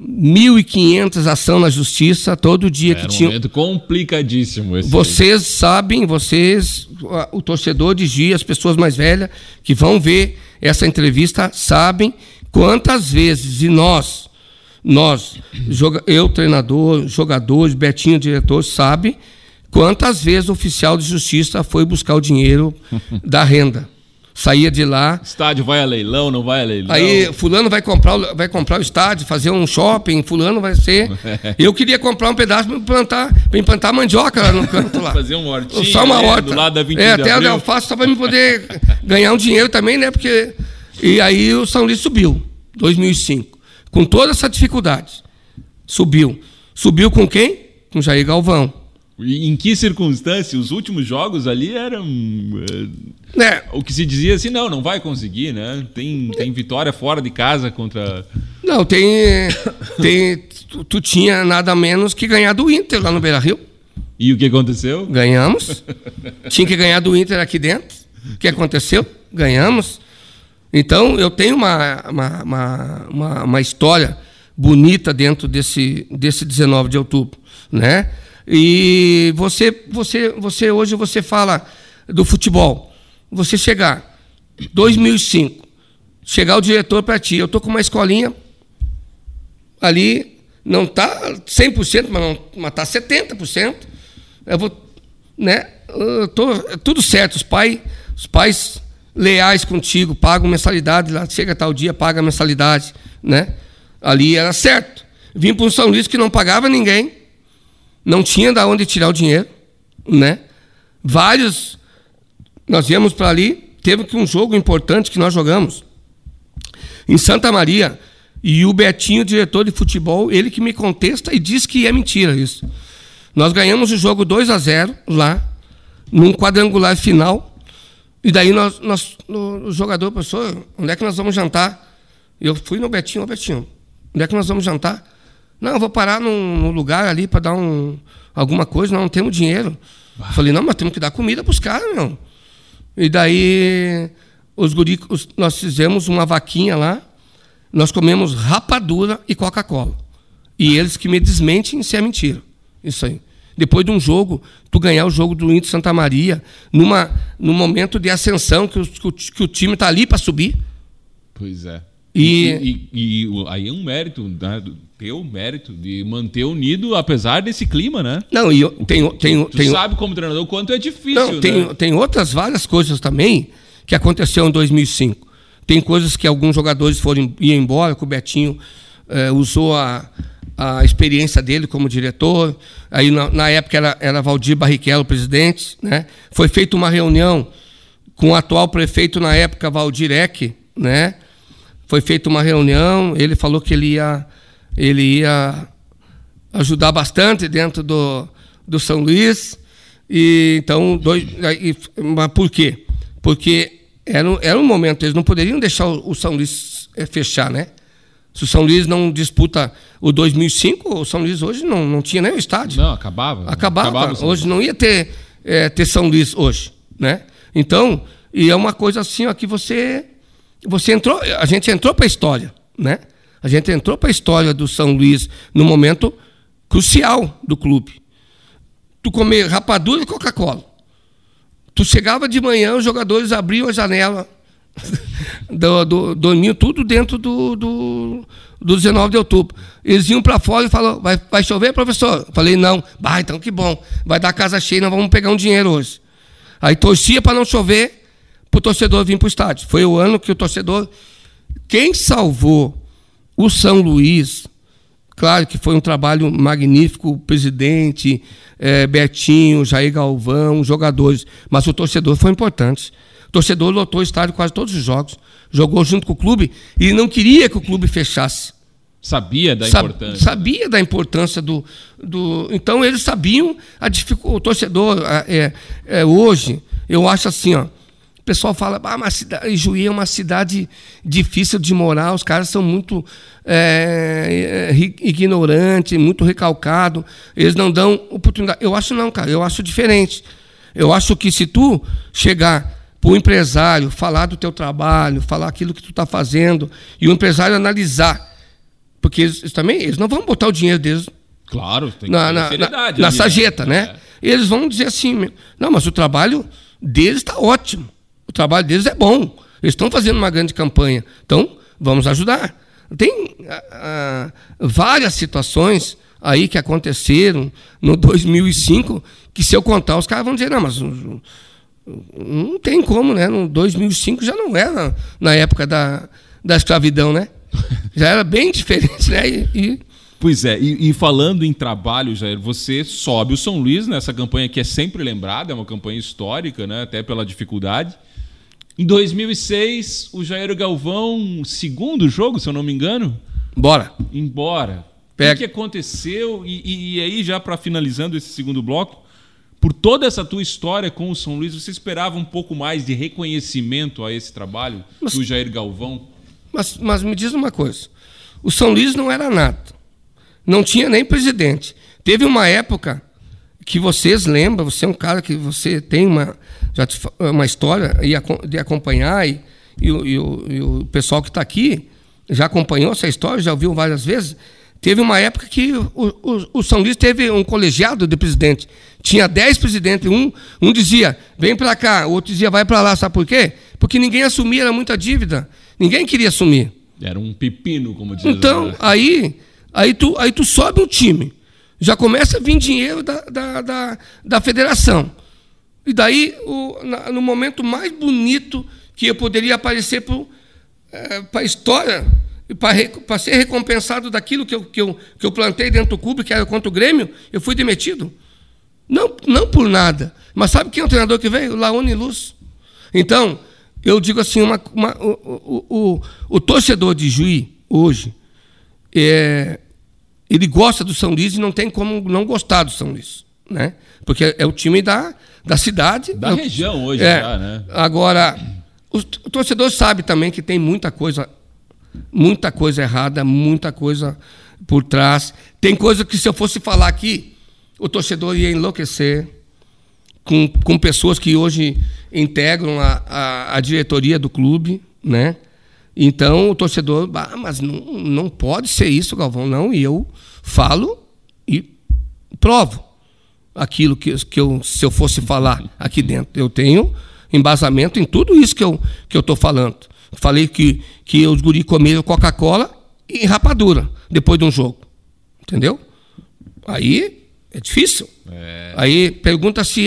1.500 ação na justiça, todo dia
Era
que
um
tinha.
momento complicadíssimo esse. aí.
Vocês sabem, vocês, o torcedor de Gia, as pessoas mais velhas que vão ver essa entrevista, sabem quantas vezes, e nós, nós, eu, treinador, jogadores, Betinho, diretor, sabe quantas vezes o oficial de justiça foi buscar o dinheiro da renda. Saía de lá.
Estádio vai a leilão, não vai a leilão.
Aí fulano vai comprar, o- vai comprar o estádio, fazer um shopping, fulano vai ser. Eu queria comprar um pedaço para plantar, para implantar mandioca lá no canto lá.
Fazer um hortinho
Só uma horta.
do lado da 21
é, até
abril.
alface só para me poder ganhar um dinheiro também, né? Porque e aí o São Luís subiu, 2005, com toda essa dificuldade. Subiu. Subiu com quem? Com Jair Galvão.
Em que circunstância? Os últimos jogos ali eram.
Né?
O que se dizia assim, não, não vai conseguir, né? Tem, tem vitória fora de casa contra.
Não, tem tem tu, tu tinha nada menos que ganhar do Inter lá no Beira-Rio.
E o que aconteceu?
Ganhamos. Tinha que ganhar do Inter aqui dentro. O que aconteceu? Ganhamos. Então, eu tenho uma, uma, uma, uma, uma história bonita dentro desse, desse 19 de outubro. Né? E você, você, você hoje você fala do futebol. Você chegar, 2005, chegar o diretor para ti, eu tô com uma escolinha ali, não está 100%, mas, não, mas está 70%. Eu vou, né? Eu tô, é tudo certo, os, pai, os pais leais contigo pagam mensalidade, lá chega tal dia, paga mensalidade, né? Ali era certo. Vim para um São Luís que não pagava ninguém, não tinha da onde tirar o dinheiro, né? Vários, nós íamos para ali, teve que um jogo importante que nós jogamos em Santa Maria, e o Betinho, diretor de futebol, ele que me contesta e diz que é mentira isso. Nós ganhamos o jogo 2 a 0 lá, num quadrangular final. E daí nós, nós o jogador, professor, onde é que nós vamos jantar? Eu fui no Betinho, ô Betinho, onde é que nós vamos jantar? Não, eu vou parar num, num lugar ali para dar um, alguma coisa, nós não temos dinheiro. Eu falei, não, mas temos que dar comida para os caras, meu. E daí os guri, os- nós fizemos uma vaquinha lá, nós comemos rapadura e Coca-Cola. E eles que me desmentem se é mentira. Isso aí. Depois de um jogo, tu ganhar o jogo do Inter Santa Maria, numa, num momento de ascensão, que, o- que o, que o time está ali para subir.
Pois é.
E-
E, e- e aí é um mérito, né? Teu mérito de manter unido, apesar desse clima, né?
Não, e eu, tem, tem,
Tu
tem,
sabe como treinador o quanto é difícil,
Não, tem,
né?
tem outras várias coisas também que aconteceu em 2005. Tem coisas que alguns jogadores foram ir embora, que o Betinho eh, usou a, a experiência dele como diretor. Aí na, na época era, era Valdir Barrichello, presidente. Né? Foi feita uma reunião com o atual prefeito na época, Valdir Eck, né? Foi feita uma reunião, ele falou que ele ia, ele ia ajudar bastante dentro do, do São Luís. E então, dois, aí, mas por quê? Porque era, um- era um momento, eles não poderiam deixar o, o São Luís eh, fechar, né? Se o São Luís não disputa o 2005, o São Luís hoje não, não tinha nem o estádio.
Não, acabava.
Acabava.
sim.
hoje não ia ter, eh, ter São Luís hoje, né? Então, e é uma coisa assim, ó, que você você entrou, a gente entrou para a história, né? A gente entrou para a história do São Luís no momento crucial do clube. Tu comer rapadura e Coca-Cola. Tu chegava de manhã, os jogadores abriam a janela, do, do, dormiam tudo dentro do, do, do 19 de outubro. Eles iam para fora e falaram: vai, vai chover, professor? Falei: não. Bah, então que bom. Vai dar casa cheia, nós vamos pegar um dinheiro hoje. Aí torcia para não chover, para o torcedor vir para o estádio. Foi o ano que o torcedor. Quem salvou o São Luís, claro que foi um trabalho magnífico, o presidente, eh, Betinho, Jair Galvão, os jogadores, mas o torcedor foi importante. O torcedor lotou o estádio quase todos os jogos, jogou junto com o clube e não queria que o clube fechasse.
Sabia da importância.
Sabia da importância do, do. Então eles sabiam a dificuldade. O torcedor, é, é, hoje, eu acho assim, ó. O pessoal fala, ah, mas cidade, Juí é uma cidade difícil de morar, os caras são muito é, é, ri- ignorantes, muito recalcados, eles não dão oportunidade. Eu acho não, cara, eu acho diferente. Eu acho que se tu chegar para o empresário, falar do teu trabalho, falar aquilo que tu está fazendo, e o empresário analisar porque eles, eles também eles não vão botar o dinheiro deles
Claro, tem que
na,
ter
na, na, na
ali,
sarjeta, né? Eles vão dizer assim, não, mas o trabalho deles está ótimo. O trabalho deles é bom. Eles estão fazendo uma grande campanha. Então, vamos ajudar. Tem ah, ah, várias situações aí que aconteceram no 2005 que se eu contar, os caras vão dizer, não, mas Não tem como, né? No 2005 já não era na época da, da escravidão, né? Já era bem diferente, né? E, e
Pois é, e, e, falando em trabalho, Jair, você sobe o São Luís nessa campanha que é sempre lembrada, é uma campanha histórica, né, até pela dificuldade. Em 2006, o Jair Galvão, segundo jogo, se eu não me engano.
Bora.
Embora. Pega. O que aconteceu? E, e aí, já para finalizando esse segundo bloco, por toda essa tua história com o São Luís, você esperava um pouco mais de reconhecimento a esse trabalho mas, do Jair Galvão?
Mas, mas me diz uma coisa: o São Luís não era nada não tinha nem presidente. Teve uma época que vocês lembram, você é um cara que você tem uma, já uma história de acompanhar, e, e, o, e, o, e o pessoal que está aqui já acompanhou essa história, já ouviu várias vezes. Teve uma época que o, o, o, São Luís teve um colegiado de presidente. Tinha dez presidentes. Um, um dizia, vem para cá, o outro dizia, vai para lá. Sabe por quê? Porque ninguém assumia, era muita dívida. Ninguém queria assumir.
Era um pepino, como diz
Então, aí Aí tu, aí tu sobe um time. Já começa a vir dinheiro da, da, da, da federação. E daí, o, na, no momento mais bonito que eu poderia aparecer para é, a história, para ser recompensado daquilo que eu, que, eu, que eu plantei dentro do clube, que era contra o Grêmio, eu fui demitido. Não, não por nada. Mas sabe quem é o treinador que veio? Laone Luz. Então, eu digo assim, uma, uma, o, o, o, o torcedor de Juí, hoje, é, ele gosta do São Luís e não tem como não gostar do São Luís. Né? Porque é o time da, da cidade.
Da
é
região hoje
é,
já, né?
Agora, o, torcedor sabe também que tem muita coisa, muita coisa errada, muita coisa por trás. Tem coisa que se eu fosse falar aqui, o torcedor ia enlouquecer com, com pessoas que hoje integram a, a, a diretoria do clube, né? Então o torcedor, ah, mas não, não pode ser isso, Galvão, não. E eu falo e provo aquilo que, que eu, se eu fosse falar aqui dentro. Eu tenho embasamento em tudo isso que eu estou que eu falando. Falei que, que os guri comeram Coca-Cola e rapadura depois de um jogo. Entendeu? Aí é difícil. É. Aí pergunta se,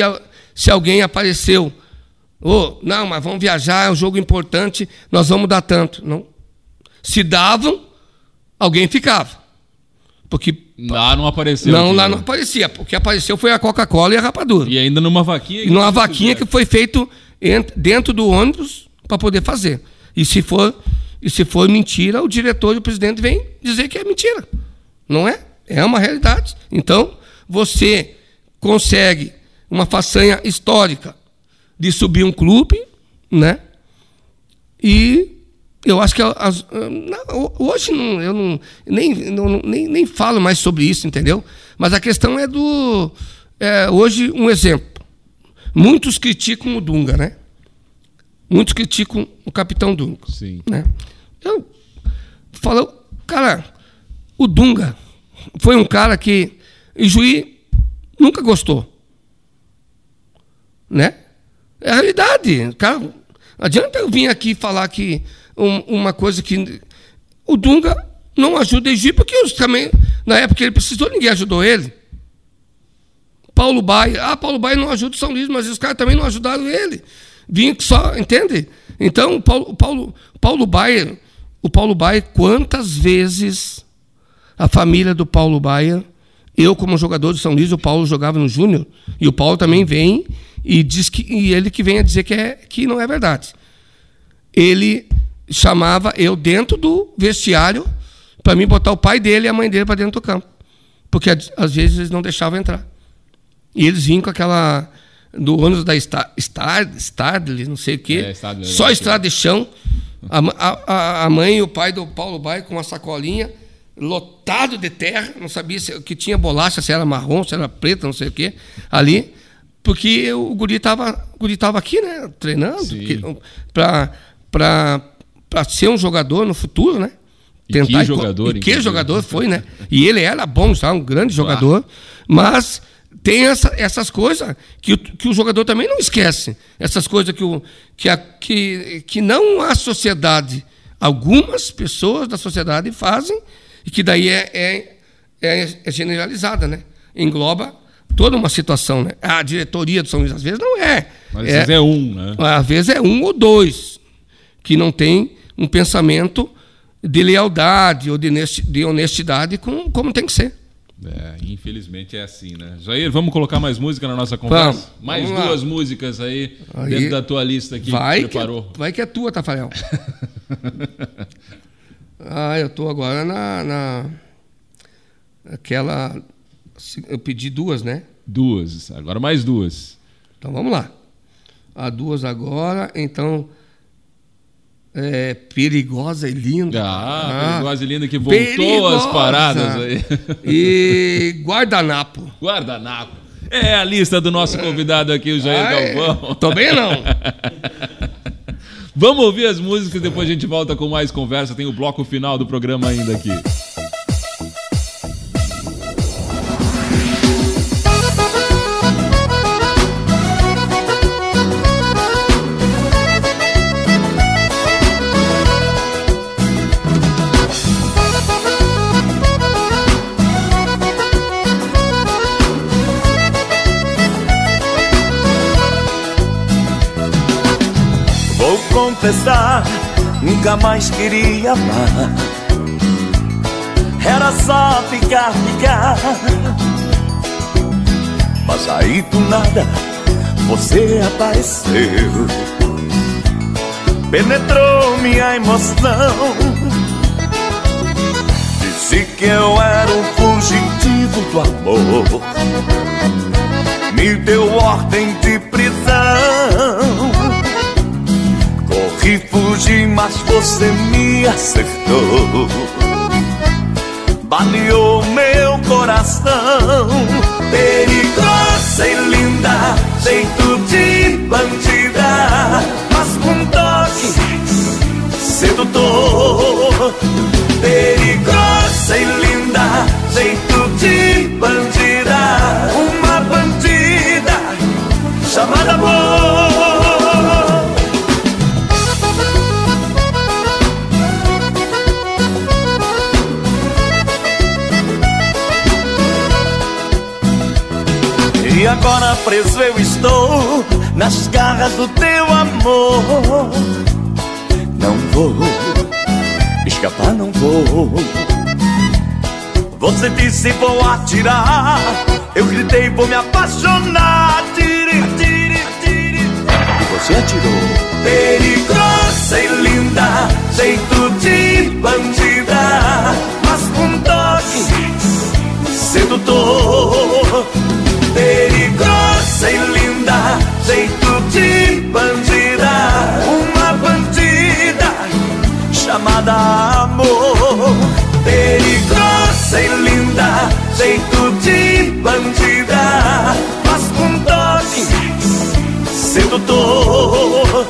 se alguém apareceu Oh, não, mas vamos viajar, é um jogo importante, nós vamos dar tanto. Não. Se davam, alguém ficava. Porque
lá não apareceu.
Não, aqui, lá né? não aparecia. Porque apareceu foi a Coca-Cola e a rapadura.
E ainda numa vaquinha.
E numa vaquinha que foi feito dentro do ônibus para poder fazer. E se for e se for mentira, o diretor e o presidente vêm dizer que é mentira. Não é? É uma realidade. Então, você consegue uma façanha histórica de subir um clube, né? E eu acho que as, não, hoje não, eu não nem, não, nem, nem falo mais sobre isso, entendeu? Mas a questão é do. É, hoje, um exemplo. Muitos criticam o Dunga, né? Muitos criticam o capitão Dunga.
Sim.
Né? Eu falo, cara, o Dunga foi um cara que o juiz nunca gostou. Né? É a realidade. Cara, não adianta eu vir aqui falar que um, uma coisa que. O Dunga não ajuda o Egito, porque os, também, na época que ele precisou, ninguém ajudou ele. Paulo Baia. Ah, Paulo Baia não ajuda o São Luís, mas os caras também não ajudaram ele. Vim só, entende? Então, o Paulo, Paulo, Paulo Baia, o Paulo Baia, quantas vezes a família do Paulo Baia, eu como jogador de São Luís, o Paulo jogava no Júnior, e o Paulo também vem e diz que e ele que vem a dizer que, é, que não é verdade. Ele chamava eu dentro do vestiário para mim botar o pai dele e a mãe dele para dentro do campo. Porque às vezes eles não deixavam entrar. E eles vinham com aquela do ônibus da Stadley, não sei o quê, é, só estrada de chão. A, a, a mãe e o pai do Paulo Baia com uma sacolinha lotado de terra, não sabia se que tinha bolacha, se era marrom, se era preta, não sei o quê, ali. Porque o guri estava guri tava aqui, né? Treinando para ser um jogador no futuro, né?
Tentar e que jogador,
e que jogador foi, né? E ele era bom, já, um grande jogador, mas tem essa, essas coisas que, que o jogador também não esquece. Essas coisas que, o, que, a, que, que não a sociedade, algumas pessoas da sociedade fazem, e que daí é, é, é, é generalizada, né? Engloba toda uma situação, né? A diretoria do São Luís, às vezes, não é.
Mas às vezes é um, né?
Às vezes é um ou dois que não tem um pensamento de lealdade ou de honesti- de honestidade com, como tem que ser.
É, infelizmente é assim, né? Jair, vamos colocar mais música na nossa conversa?
Vamos,
mais
vamos lá.
duas músicas aí,
Aí-
dentro da tua lista aqui
vai,
que
que,
preparou.
vai que é tua, Tafarel. ah, eu tô agora na, na. Aquela. Eu pedi duas, né?
Duas, agora mais duas.
Então vamos lá. A duas agora, então. É, perigosa e linda.
Ah, perigosa e linda que voltou
Perigosa.
às paradas aí.
E guardanapo.
Guardanapo. É a lista do nosso convidado aqui, o Jair
Ai,
Galvão.
Tô bem não.
Vamos ouvir as músicas, depois a gente volta com mais conversa. Tem o bloco final do programa ainda aqui.
Nunca mais queria amar. Era só ficar, ficar. Mas aí do nada você apareceu. Penetrou minha emoção. Disse que eu era um fugitivo do amor. Me deu ordem de prisão. Corri, fugi, mas você me acertou. Baleou meu coração. Perigosa e linda, jeito de bandida, mas com toque sedutor. Perigosa e linda, preso eu estou nas garras do teu amor. Não vou escapar, não vou. Você disse vou atirar, eu gritei vou me apaixonar. Atire, atire, atire. E você atirou. Perigosa e linda, jeito de bandida, mas com toque sedutor. Chamada amor. Perigosa e linda, jeito de bandida, mas com toque sedutor.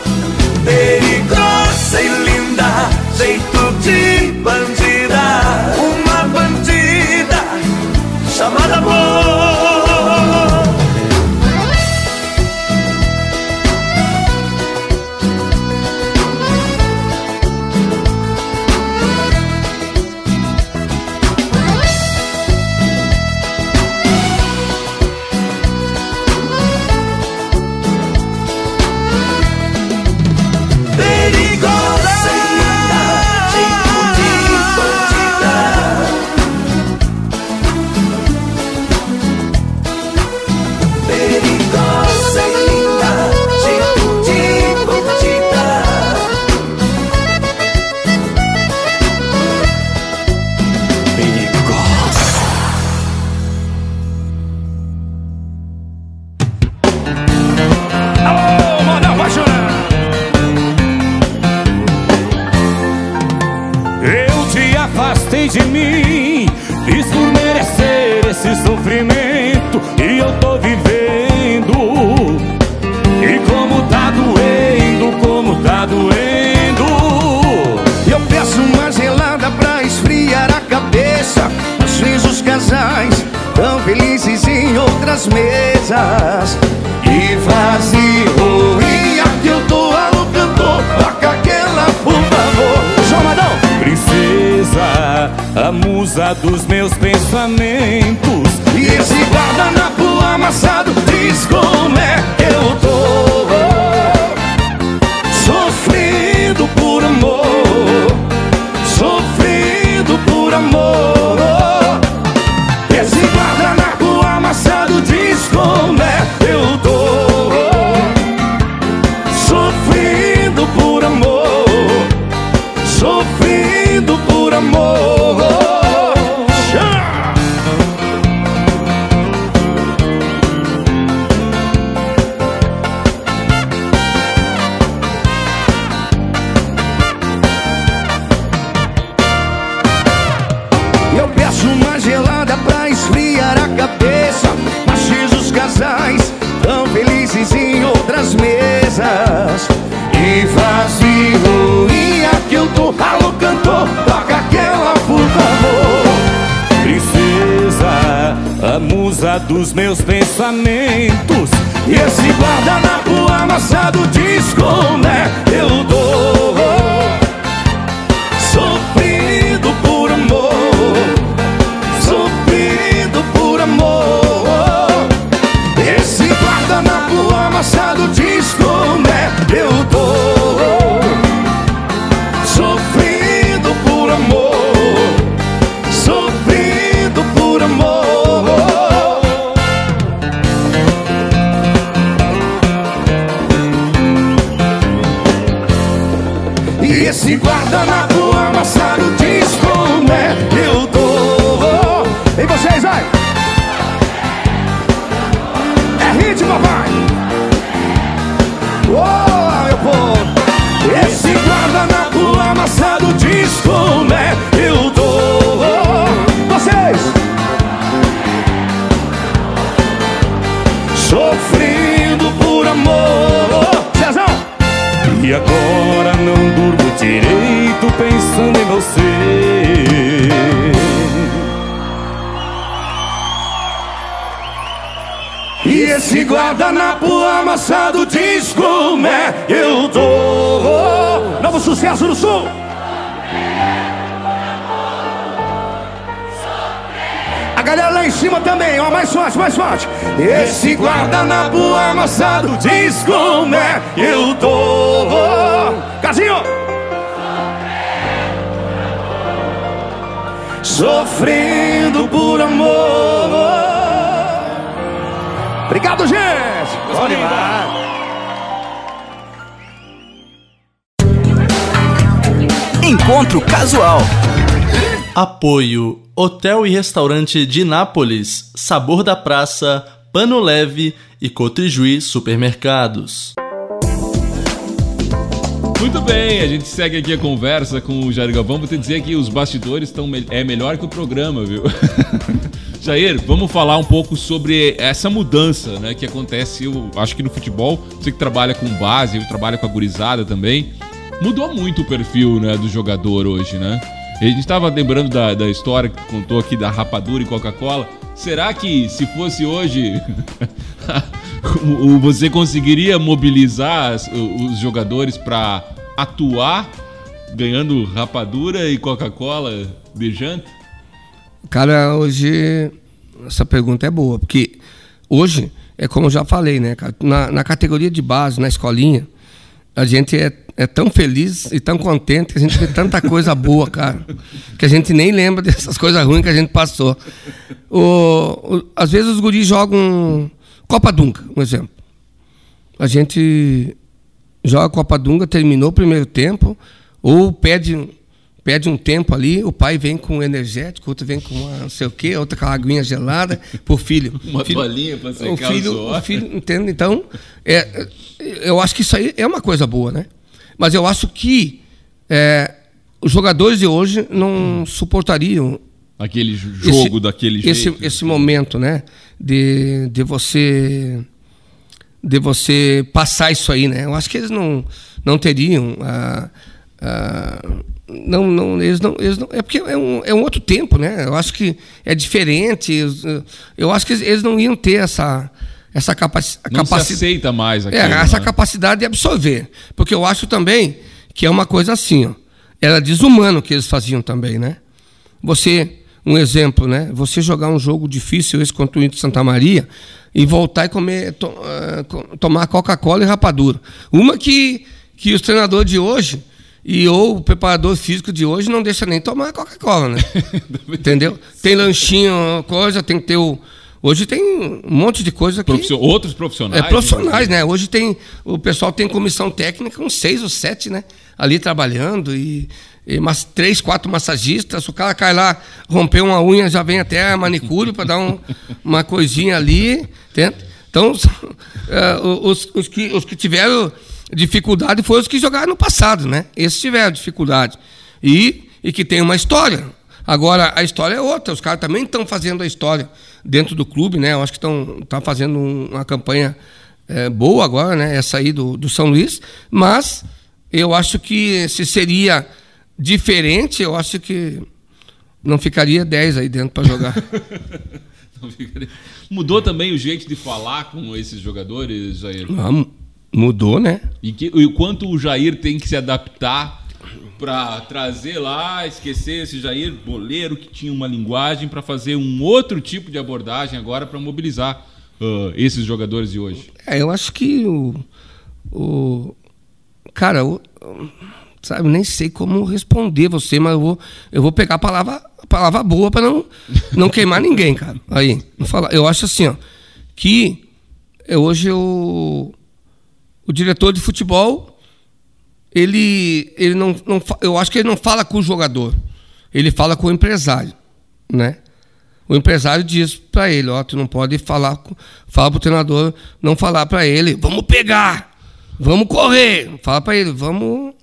Princesa, dos meus pensamentos. E esse guardanapo amassado diz como é eu dou lá em cima também, ó, mais forte, mais forte Esse guardanapo amassado diz como é que eu tô Casinho Sofrendo por amor Obrigado, gente! Bom demais!
Encontro Casual.
Apoio Hotel e Restaurante de Nápoles, Sabor da Praça, Pano Leve e Cotrijuí Supermercados.
Muito bem, a gente segue aqui a conversa com o Jair Galvão. Vou te dizer que os bastidores estão é melhor que o programa, viu? Jair, vamos falar um pouco sobre essa mudança né, que acontece, eu acho que no futebol, você que trabalha com base, eu trabalho com a gurizada também, mudou muito o perfil né, do jogador hoje, né? A gente estava lembrando da, da história que contou aqui da rapadura e Coca-Cola. Será que se fosse hoje você conseguiria mobilizar os jogadores para atuar ganhando rapadura e Coca-Cola de janta?
Cara, hoje essa pergunta é boa, porque hoje, é como eu já falei, né, cara, na, na categoria de base, na escolinha, a gente é, é tão feliz e tão contente que a gente vê tanta coisa boa, cara, que a gente nem lembra dessas coisas ruins que a gente passou. O, o- às vezes os guris jogam Copa Dunga, um exemplo. A gente joga Copa Dunga, terminou o primeiro tempo, ou pede, pede um tempo ali, o pai vem com energético, outro vem com uma não sei o quê, outra com a aguinha gelada pro filho.
Uma
filho,
toalhinha pra secar
o
o
filho,
suor.
o filho, entende? Então, é, eu acho que isso aí é uma coisa boa, né? Mas eu acho que é, os jogadores de hoje não suportariam
Aquele jo- jogo
esse-
daquele
esse,
jeito.
Esse momento, né? De, de você de você passar isso aí, né? Eu acho que eles não, não teriam. ah, ah, não, não, eles não, eles não. É porque é um, é um outro tempo, né? Eu acho que é diferente. eh, Eu acho que eles- não iam ter essa, essa capaci
Não se
capacidade.
aceita mais aquilo.
É, essa
né?
capacidade de absorver. Porque eu acho também que é uma coisa assim, ó. Era desumano o que eles faziam também, né? Você, um exemplo, né? Você jogar um jogo difícil esse contra o Inter de Santa Maria e voltar e comer, to, uh, tomar Coca-Cola e rapadura. Uma que, que os treinadores de hoje e ou o preparador físico de hoje não deixa nem tomar Coca-Cola, né? Entendeu? Tem lanchinho, coisa, tem que ter o. Hoje tem um monte de coisa que.
Profissio- Outros profissionais.
É profissionais, né? Hoje tem. O pessoal tem comissão técnica, uns seis ou sete, né? Ali trabalhando e. e três, quatro massagistas. Se o cara cai lá, romper uma unha, já vem até a manicure para dar um- uma coisinha ali. Entende? Então, eh, os, os que, os que tiveram dificuldade foram os que jogaram no passado, né? Esses tiveram dificuldade. E, e que tem uma história. Agora, a história é outra. Os caras também estão fazendo a história dentro do clube, né? Eu acho que estão tá fazendo um- uma campanha eh, boa agora, né? Essa aí do, do São Luís. Mas eu acho que se seria diferente, eu acho que não ficaria 10 aí dentro para jogar.
Mudou também o jeito de falar com esses jogadores, Jair?
Mu- Mudou, né?
E, que, e o quanto o Jair tem que se adaptar para trazer lá, esquecer esse Jair boleiro que tinha uma linguagem para fazer um outro tipo de abordagem agora para mobilizar ah, esses jogadores de hoje.
É, eu acho que o. o cara, o, sabe, nem sei como responder você, mas eu vou, eu vou pegar a palavra, a palavra boa para não, não queimar ninguém, cara. Aí, falar. Eu acho assim, ó, que é, hoje o, o diretor de futebol ele, ele não, não, eu acho que ele não fala com o jogador, ele fala com o empresário, né? O empresário diz para ele, ó, tu não pode falar, fala pro treinador, não falar para ele, vamos pegar, vamos correr, fala para ele, vamos,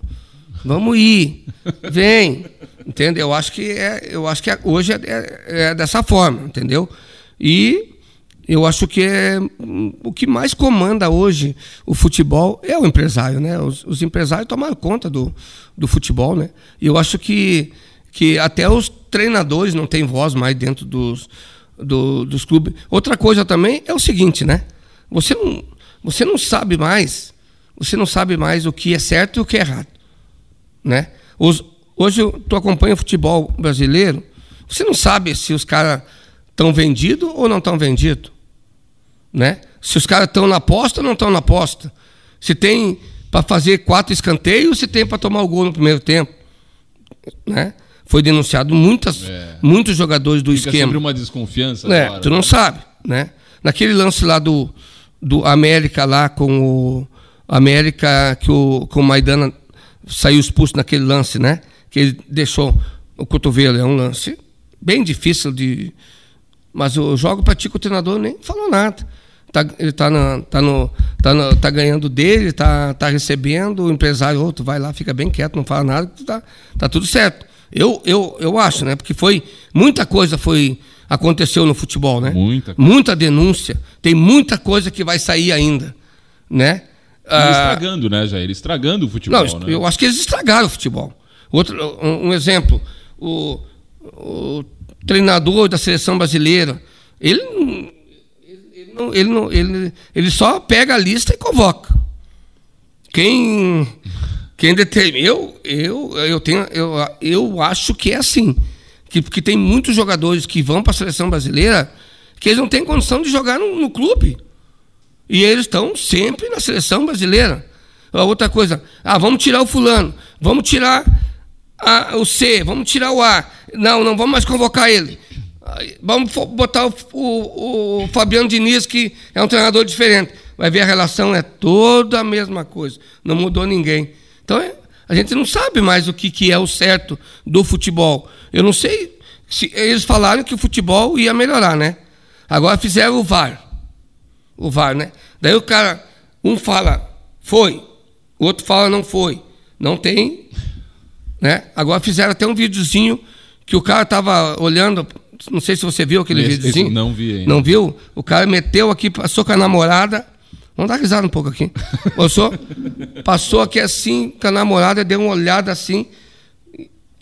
vamos ir, vem, entendeu? Eu acho que é, eu acho que é- hoje é, é- é dessa forma, entendeu? E eu acho que é hum, o que mais comanda hoje o futebol é o empresário, né? Os, os empresários tomaram conta do, do futebol, né? E eu acho que, que até os treinadores não têm voz mais dentro dos, do- dos clubes. Outra coisa também é o seguinte, né? Você não, você não sabe mais, você não sabe mais o que é certo e o que é errado, né? Os, hoje tu acompanha o futebol brasileiro, você não sabe se os caras estão vendidos ou não estão vendidos né? Se os caras estão na aposta ou não estão na aposta. Se tem para fazer quatro escanteios, se tem para tomar o gol no primeiro tempo, né? Foi denunciado muitas,
É.
muitos jogadores do
Fica
esquema.
sempre uma desconfiança.
É,
agora,
tu não
né?
sabe, né? Naquele lance lá do, do América lá com o América que o, com o Maidana saiu expulso naquele lance, né? Que ele deixou o cotovelo, é um lance bem difícil de mas eu jogo para ti que o treinador nem falou nada. Tá, ele tá, na, tá, no, tá, no- tá ganhando dele, tá, tá recebendo, o empresário, outro vai lá, fica bem quieto, não fala nada, tá, tá tudo certo. Eu, eu, eu acho, né? Porque foi. Muita coisa foi. Aconteceu no futebol, né?
Muita.
Muita denúncia. Tem muita coisa que vai sair ainda. Né? Ah,
estragando, né, Jair? Estragando o futebol,
não,
né?
eu acho que eles estragaram o futebol. Outro, um, um exemplo, o, o treinador da seleção brasileira, ele, ele, não- ele, não- ele, ele só pega a lista e convoca. Quem, quem determina. Eu, eu, eu, tenho, eu, eu acho que é assim. Que, porque tem muitos jogadores que vão para a seleção brasileira que eles não têm condição de jogar no, no clube. E eles estão sempre na seleção brasileira. Outra coisa, ah, vamos tirar o fulano, vamos tirar a- o C, vamos tirar o A. Não, não vamos mais convocar ele. Vamos botar o, o- o Fabiano Diniz, que é um treinador diferente. Vai ver a relação é toda a mesma coisa. Não mudou ninguém. Então, é- a gente não sabe mais o que, que é o certo do futebol. Eu não sei se eles falaram que o futebol ia melhorar, né? Agora fizeram o VAR o VAR, né? Daí o cara, um fala, foi, o outro fala, não foi. Não tem, né? Agora fizeram até um videozinho que o cara tava olhando, não sei se você viu aquele
Esse-
videozinho.
esse não vi ainda.
Não viu? O cara meteu aqui, passou com a namorada, vamos dar risada um pouco aqui. Passou, passou aqui assim, com a namorada, deu uma olhada assim,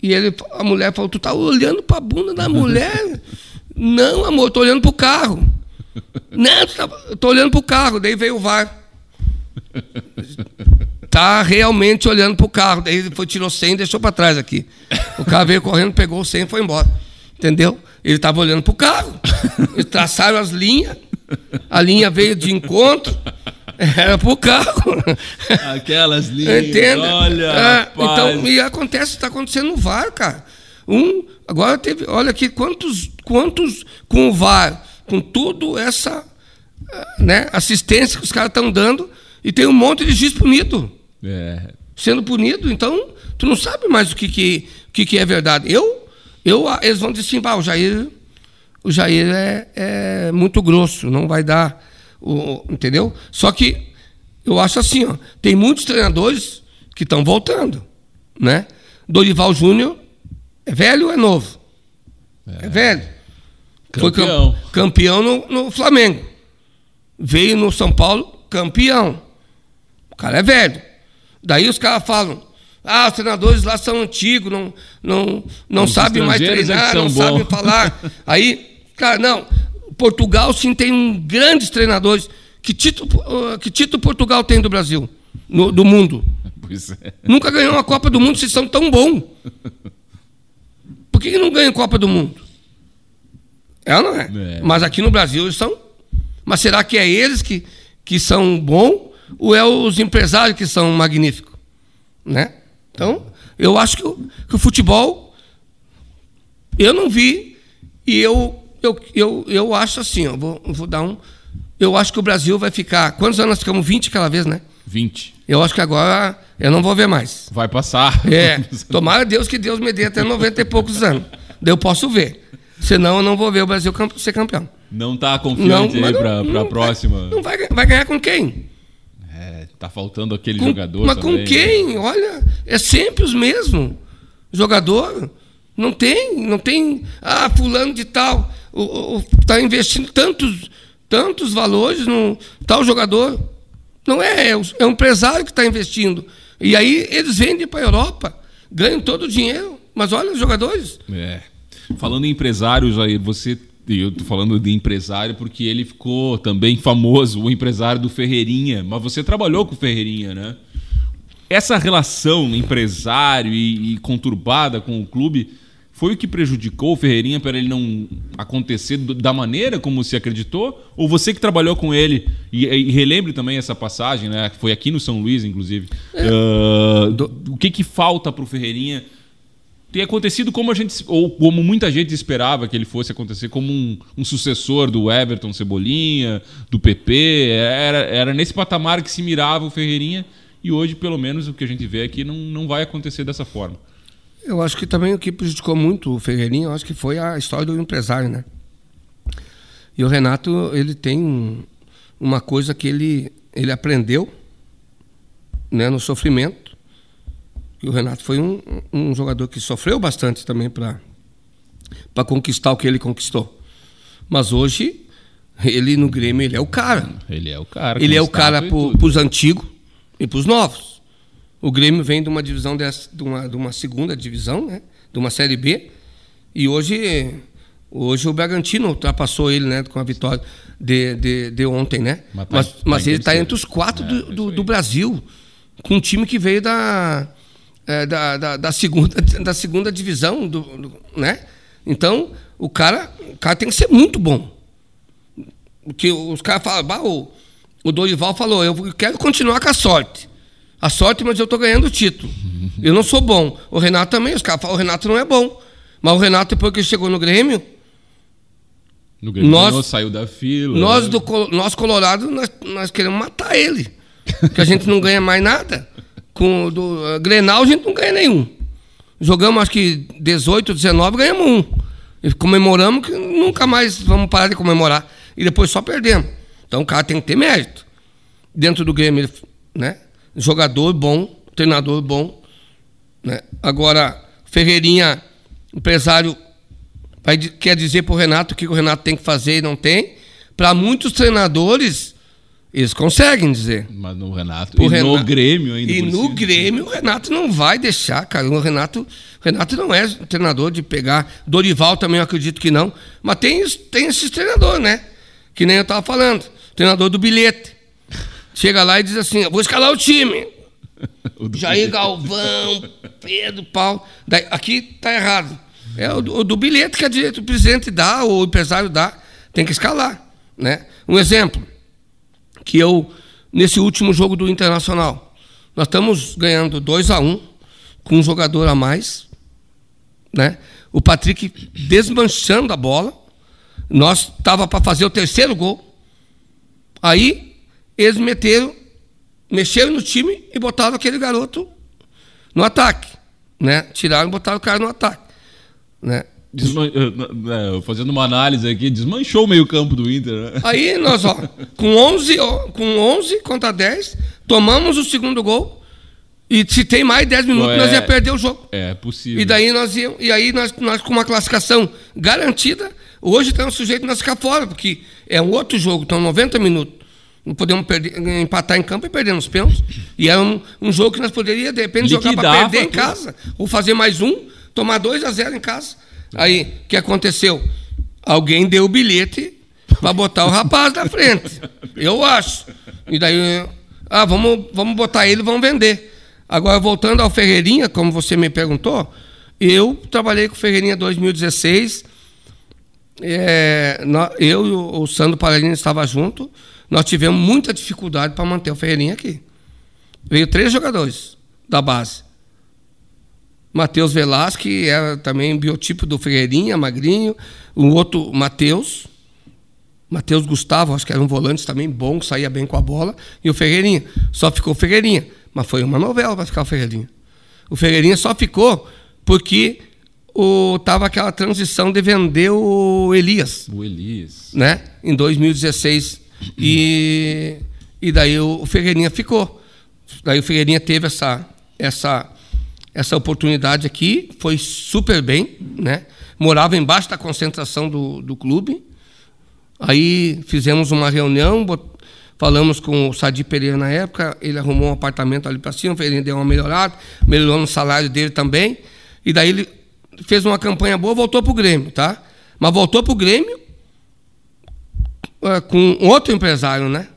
e ele, a mulher falou, tu tá olhando pra bunda da mulher? não, amor, tô olhando pro carro. Não, tu tá- tô olhando pro carro, daí veio o VAR. Tá realmente olhando pro carro. Daí ele foi, tirou 100 e deixou para trás aqui. O cara veio correndo, pegou o 100 e foi embora. Entendeu? Ele estava olhando pro carro. Eles traçaram as linhas. A linha veio de encontro. Era pro carro.
Aquelas linhas.
Entenda?
Olha,
É, então, e acontece, está acontecendo no VAR, cara. Um, agora teve, olha aqui, quantos, quantos com o VAR, com tudo essa eh, né, assistência que os caras estão dando, e tem um monte de juiz punido,
É,
sendo punido, então tu não sabe mais o que, que, o que, que é verdade. Eu, eu, ah, eles vão dizer assim, "Bah, o Jair, o Jair é, é muito grosso, não vai dar, o, entendeu? Só que eu acho assim, ó, tem muitos treinadores que estão voltando, né? Dorival Júnior é velho ou é novo? É, velho. Foi cam-
Campeão.
campeão no, no Flamengo. Veio no São Paulo, campeão. O cara é velho. Daí os caras falam: ah, os treinadores lá são antigos, não, não, não sabem mais
é
treinar,
são
não
bons.
sabem falar. Aí, cara, não. Portugal sim tem um grandes treinadores. Que título, uh, que título Portugal tem do Brasil? No- do mundo?
pois é.
Nunca ganhou uma Copa do Mundo, vocês são tão bons. Por que, que não ganham Copa do Mundo? É não é?
É.
Mas aqui no Brasil eles são. Mas será que é eles que, que são bons ou é os empresários que são magníficos? Né? Então, eu acho que o, que o futebol. Eu não vi e eu, eu, eu, eu acho assim, ó, vou, vou dar um. Eu acho que o Brasil vai ficar. Quantos anos nós ficamos? 20 aquela vez, né?
20.
Eu acho que agora eu não vou ver mais.
Vai passar.
É, tomara Deus que Deus me dê até 90 e poucos anos. Daí eu posso ver. Senão eu não vou ver o Brasil ser campeão.
Não tá confiante aí
não-
pra, pra
não
próxima.
Não vai, vai ganhar com quem?
Tá faltando aquele
Com-
jogador
mas
também.
com quem? Olha, é sempre os mesmos. Jogador. Não tem, não tem. Ah, fulano de tal. Está investindo tantos, tantos valores no tal jogador. Não é, é o, é empresário que está investindo. E aí eles vendem para a Europa, ganham todo o dinheiro. Mas olha os jogadores.
É. Falando em empresários aí, você. E Eu tô falando de empresário porque ele ficou também famoso, o empresário do Ferreirinha. Mas você trabalhou com o Ferreirinha, né? Essa relação empresário e, e conturbada com o clube foi o que prejudicou o Ferreirinha para ele não acontecer da maneira como se acreditou? Ou você que trabalhou com ele, e, e relembre também essa passagem, né? Foi aqui no São Luís, inclusive. Ah, do- o que, que falta para o Ferreirinha ter acontecido como a gente ou como muita gente esperava que ele fosse acontecer como um, um sucessor do Everton Cebolinha, do PP, era, era nesse patamar que se mirava o Ferreirinha e hoje pelo menos o que a gente vê aqui não, não vai acontecer dessa forma.
Eu acho que também o que prejudicou muito o Ferreirinha, eu acho que foi a história do empresário, né? E o Renato, ele tem um- uma coisa que ele, ele aprendeu né, no sofrimento. E o Renato foi um, um jogador que sofreu bastante também para conquistar o que ele conquistou. Mas hoje, ele no Grêmio, ele é o cara.
Ele é o cara.
Ele é o cara para os antigos e para os novos. O Grêmio vem de uma divisão dessa, de uma, de uma segunda divisão, né? De uma série B. E hoje, hoje o Bragantino ultrapassou ele, né? Com a vitória de, de, de ontem, né?
Mas tá-
Mas, mas ele está entre os quatro
É,
do,
é
do, do Brasil, com um time que veio da, é, da, da, da segunda, da segunda divisão, do, do- né? Então, o cara, o cara tem que ser muito bom. Porque os caras falam, bah, o, o Dorival falou, eu quero continuar com a sorte. A sorte, mas eu estou ganhando o título. Eu não sou bom. O Renato também, os caras falam, o Renato não é bom. Mas o Renato, depois que ele chegou no Grêmio,
No Grêmio
Nós-
ganhou, saiu da fila.
nós,
né?
do, nós Colorado, nós, nós queremos matar ele. Porque a gente não ganha mais nada. Com do eh, Grenal, a gente não ganha nenhum. Jogamos, acho que 18, 19, ganhamos um. E comemoramos que nunca mais vamos parar de comemorar. E depois só perdemos. Então o cara tem que ter mérito. Dentro do Grêmio, né? Jogador bom, treinador bom. Né? Agora, Ferreirinha, empresário, vai, quer dizer para o Renato o que o Renato tem que fazer e não tem. Para muitos treinadores, eles conseguem dizer.
Mas no Renato. E no
Renato-
Grêmio ainda.
E no. Grêmio, o Renato não vai deixar, cara. O Renato, Renato não é treinador de pegar. Dorival também eu acredito que não. Mas tem, tem esses treinadores, né? Que nem eu estava falando. Treinador do bilhete. Chega lá e diz assim: "Eu vou escalar o time.
O
Jair Galvão, Pedro Paulo. Daí, aqui tá errado. É o, do- o do bilhete que a o presidente dá, ou o empresário dá, tem que escalar. Né? Um exemplo, que eu, nesse último jogo do Internacional, nós estamos ganhando 2 a 1 com um jogador a mais. Né? O Patrick desmanchando a bola. Nós estava para fazer o terceiro gol. Aí eles meteram, mexeram no time e botaram aquele garoto no ataque. Né? Tiraram e botaram o cara no ataque. Né?
Desman- fazendo uma análise aqui, desmanchou o meio-campo do Inter. né?
Aí nós, ó, com 11, ó, com 11 contra 10, tomamos o segundo gol. E se tem mais 10 minutos,
Pô,
nós
é-
ia perder o jogo.
É possível.
E daí nós íamos, e aí nós, nós com uma classificação garantida, hoje estamos sujeitos a nós ficar fora, porque é um outro jogo, então 90 minutos. Não podemos perder, empatar em campo e perder nos pênaltis. E é um, um jogo que nós poderíamos, de repente, jogar para perder em casa. Ou fazer mais um, tomar 2 a 0 em casa. Aí, o que aconteceu? Alguém deu o bilhete para botar o rapaz na frente. Eu acho. E daí, ah, vamos, vamos botar ele, vamos vender. Agora, voltando ao Ferreirinha, como você me perguntou, eu trabalhei com o Ferreirinha em 2016. É, eu e o, o Sandro Paralino estava junto. Nós tivemos muita dificuldade para manter o Ferreirinha aqui. Veio três jogadores da base. Matheus Velasque, que era também biotipo do Ferreirinha, magrinho. O outro, Matheus. Matheus Gustavo, acho que era um volante também bom, saía bem com a bola. E o Ferreirinha. Só ficou o Ferreirinha. Mas foi uma novela para ficar o Ferreirinha. O Ferreirinha só ficou porque o, tava aquela transição de vender o Elias
O Elias.
né? Em 2016. E, e daí o Ferreirinha ficou. Daí o Ferreirinha teve essa, essa, essa oportunidade aqui, foi super bem, né? Morava embaixo da concentração do, do clube. Aí fizemos uma reunião, falamos com o Sadi Pereira na época, ele arrumou um apartamento ali para cima, Ferreirinha deu uma melhorada, melhorou no salário dele também. E daí ele fez uma campanha boa, voltou para o Grêmio, tá? Mas voltou para o Grêmio eh, com outro empresário, né?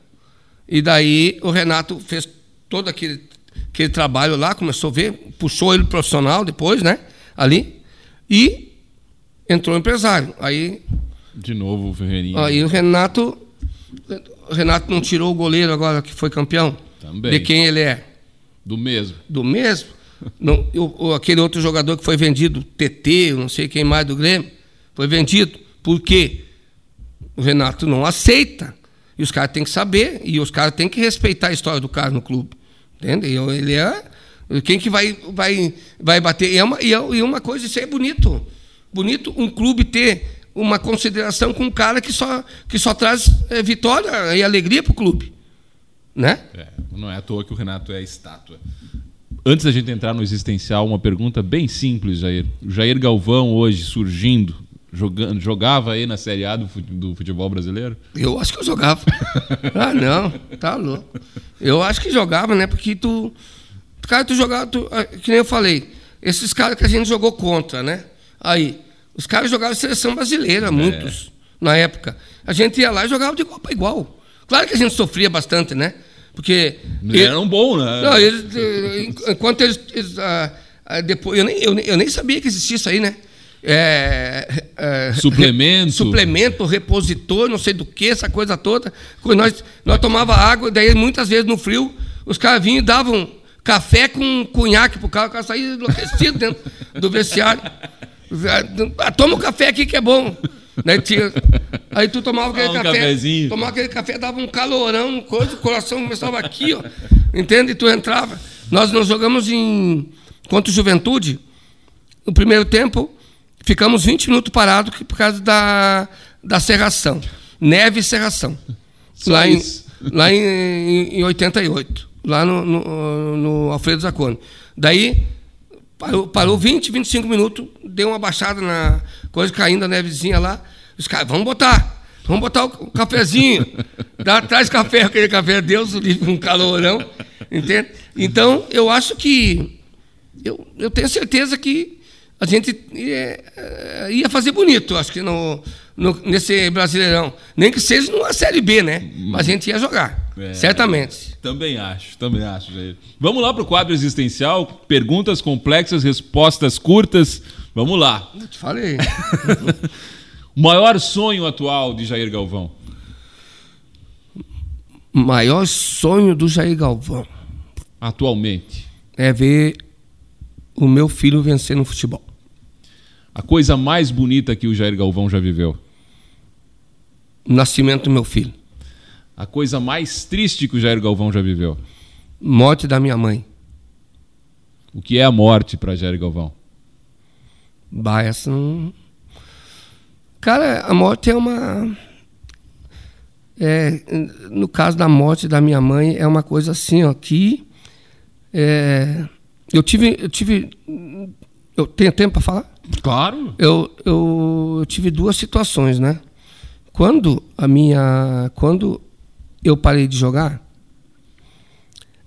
E daí o Renato fez todo aquele, aquele trabalho lá, começou a ver, puxou ele profissional depois, né? Ali. E entrou empresário. Aí,
De novo o Ferreirinha.
aí o Renato. O Renato não tirou o goleiro agora que foi campeão.
Também.
De quem ele é?
Do mesmo.
do mesmo. Não, o- aquele outro jogador que foi vendido, TT, eu não sei quem mais do Grêmio, foi vendido. Por quê? O Renato não aceita. E os caras têm que saber. E os caras têm que respeitar a história do cara no clube. Entende? E ele é. Quem que vai, vai, vai bater? E, é uma, e, é- e uma coisa, isso é bonito. Bonito um clube ter uma consideração com um cara que só, que só traz eh, vitória e alegria para o clube. Né?
É, não é à toa que o Renato é estátua. Antes da gente entrar no existencial, uma pergunta bem simples, Jair. Jair Galvão, hoje surgindo, jogando, jogava aí na Série A do do futebol brasileiro?
Eu acho que eu jogava. ah, não, tá louco. Eu acho que jogava, né? Porque tu. Cara, tu jogava, tu, ah, que nem eu falei, esses caras que a gente jogou contra, né? Aí, os caras jogavam seleção brasileira, muitos, na época. A gente ia lá e jogava de igual para igual. Claro que a gente sofria bastante, né? Porque.
Ele era um bom, né?
Não, eles, eh, enquanto eles. eles, ah, ah, depois, eu, nem, eu, eu nem sabia que existia isso aí, né? É, é,
Suplemento.
re- suplemento, repositor, não sei do que, essa coisa toda. Nós, nós tomava água, daí muitas vezes no frio, os caras vinham e davam café com cunhaque pro cara, o cara saía enlouquecido dentro do vestiário. Ah, toma um café aqui que é bom. Daí tinha- aí tu tomava aquele
um
café.
cafezinho.
Tomava aquele café, dava um calorão, coisa, o coração começava aqui, ó. Entende? E tu entrava. Nós nós jogamos em contra o Juventude. No primeiro tempo, ficamos 20 minutos parados por causa da, da serração. Neve e serração.
Só
lá em, lá em, em, em 88. Lá no, no, no Alfredo Zacone. Daí, parou, parou 20, 25 minutos, deu uma baixada na coisa, caindo a nevezinha lá. Os caras, vamos botar. Vamos botar o cafezinho. Dá, traz café, aquele café, Deus, um calorão. Entende? Então, eu acho que. Eu, eu tenho certeza que a gente ia, eh, ia fazer bonito, acho que no, no- nesse Brasileirão. Nem que seja numa Série B, né? Mas a gente ia jogar.
É.
Certamente.
Também acho, também acho, Jair. Vamos lá para o quadro existencial. Perguntas complexas, respostas curtas. Vamos lá.
Eu te falei.
O maior sonho atual de Jair Galvão.
Maior sonho do Jair Galvão
Atualmente.
é ver o meu filho vencer no futebol.
A coisa mais bonita que o Jair Galvão já viveu.
O nascimento do meu filho.
A coisa mais triste que o Jair Galvão já viveu.
Morte da minha mãe.
O que é a morte para Jair Galvão?
Bah, essa não... Cara, a morte é uma. É, no caso da morte da minha mãe, é uma coisa assim, ó, que. é, eu tive. Eu tive. Eu tenho tempo para falar?
Claro.
Eu, eu, tive duas situações, né? Quando a minha. Quando eu parei de jogar,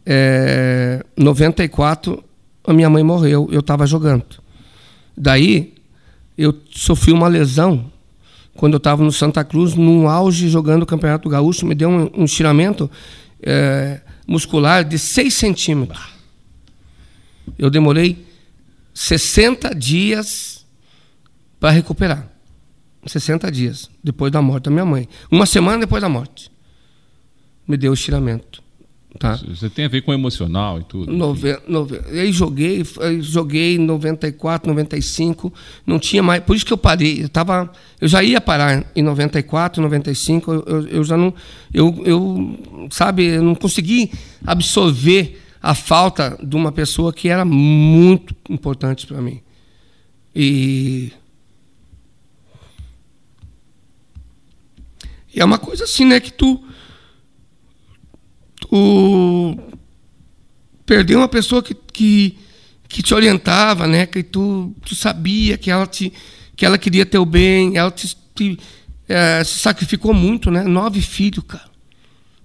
é, 94, a minha mãe morreu, eu estava jogando. Daí, eu sofri uma lesão quando eu estava no Santa Cruz, num auge jogando o Campeonato Gaúcho, me deu um, um estiramento é, muscular de 6 centímetros. Eu demorei 60 dias para recuperar. 60 dias depois da morte da minha mãe. Uma semana depois da morte. Me deu o estiramento. Tá?
Você tem a ver com o emocional e tudo.
Nove, nove, aí joguei, joguei em 94, 95, não tinha mais. Por isso que eu parei. Eu, tava, eu já ia parar em 94, 95, eu, eu, eu já não. Eu, eu, sabe, eu não consegui absorver a falta de uma pessoa que era muito importante para mim. E. E é uma coisa assim, né, que tu tu perdeu uma pessoa que, que, que te orientava, né? Que tu, tu sabia que ela te que ela queria teu bem, ela te, te é, se sacrificou muito, né? Nove filhos, cara.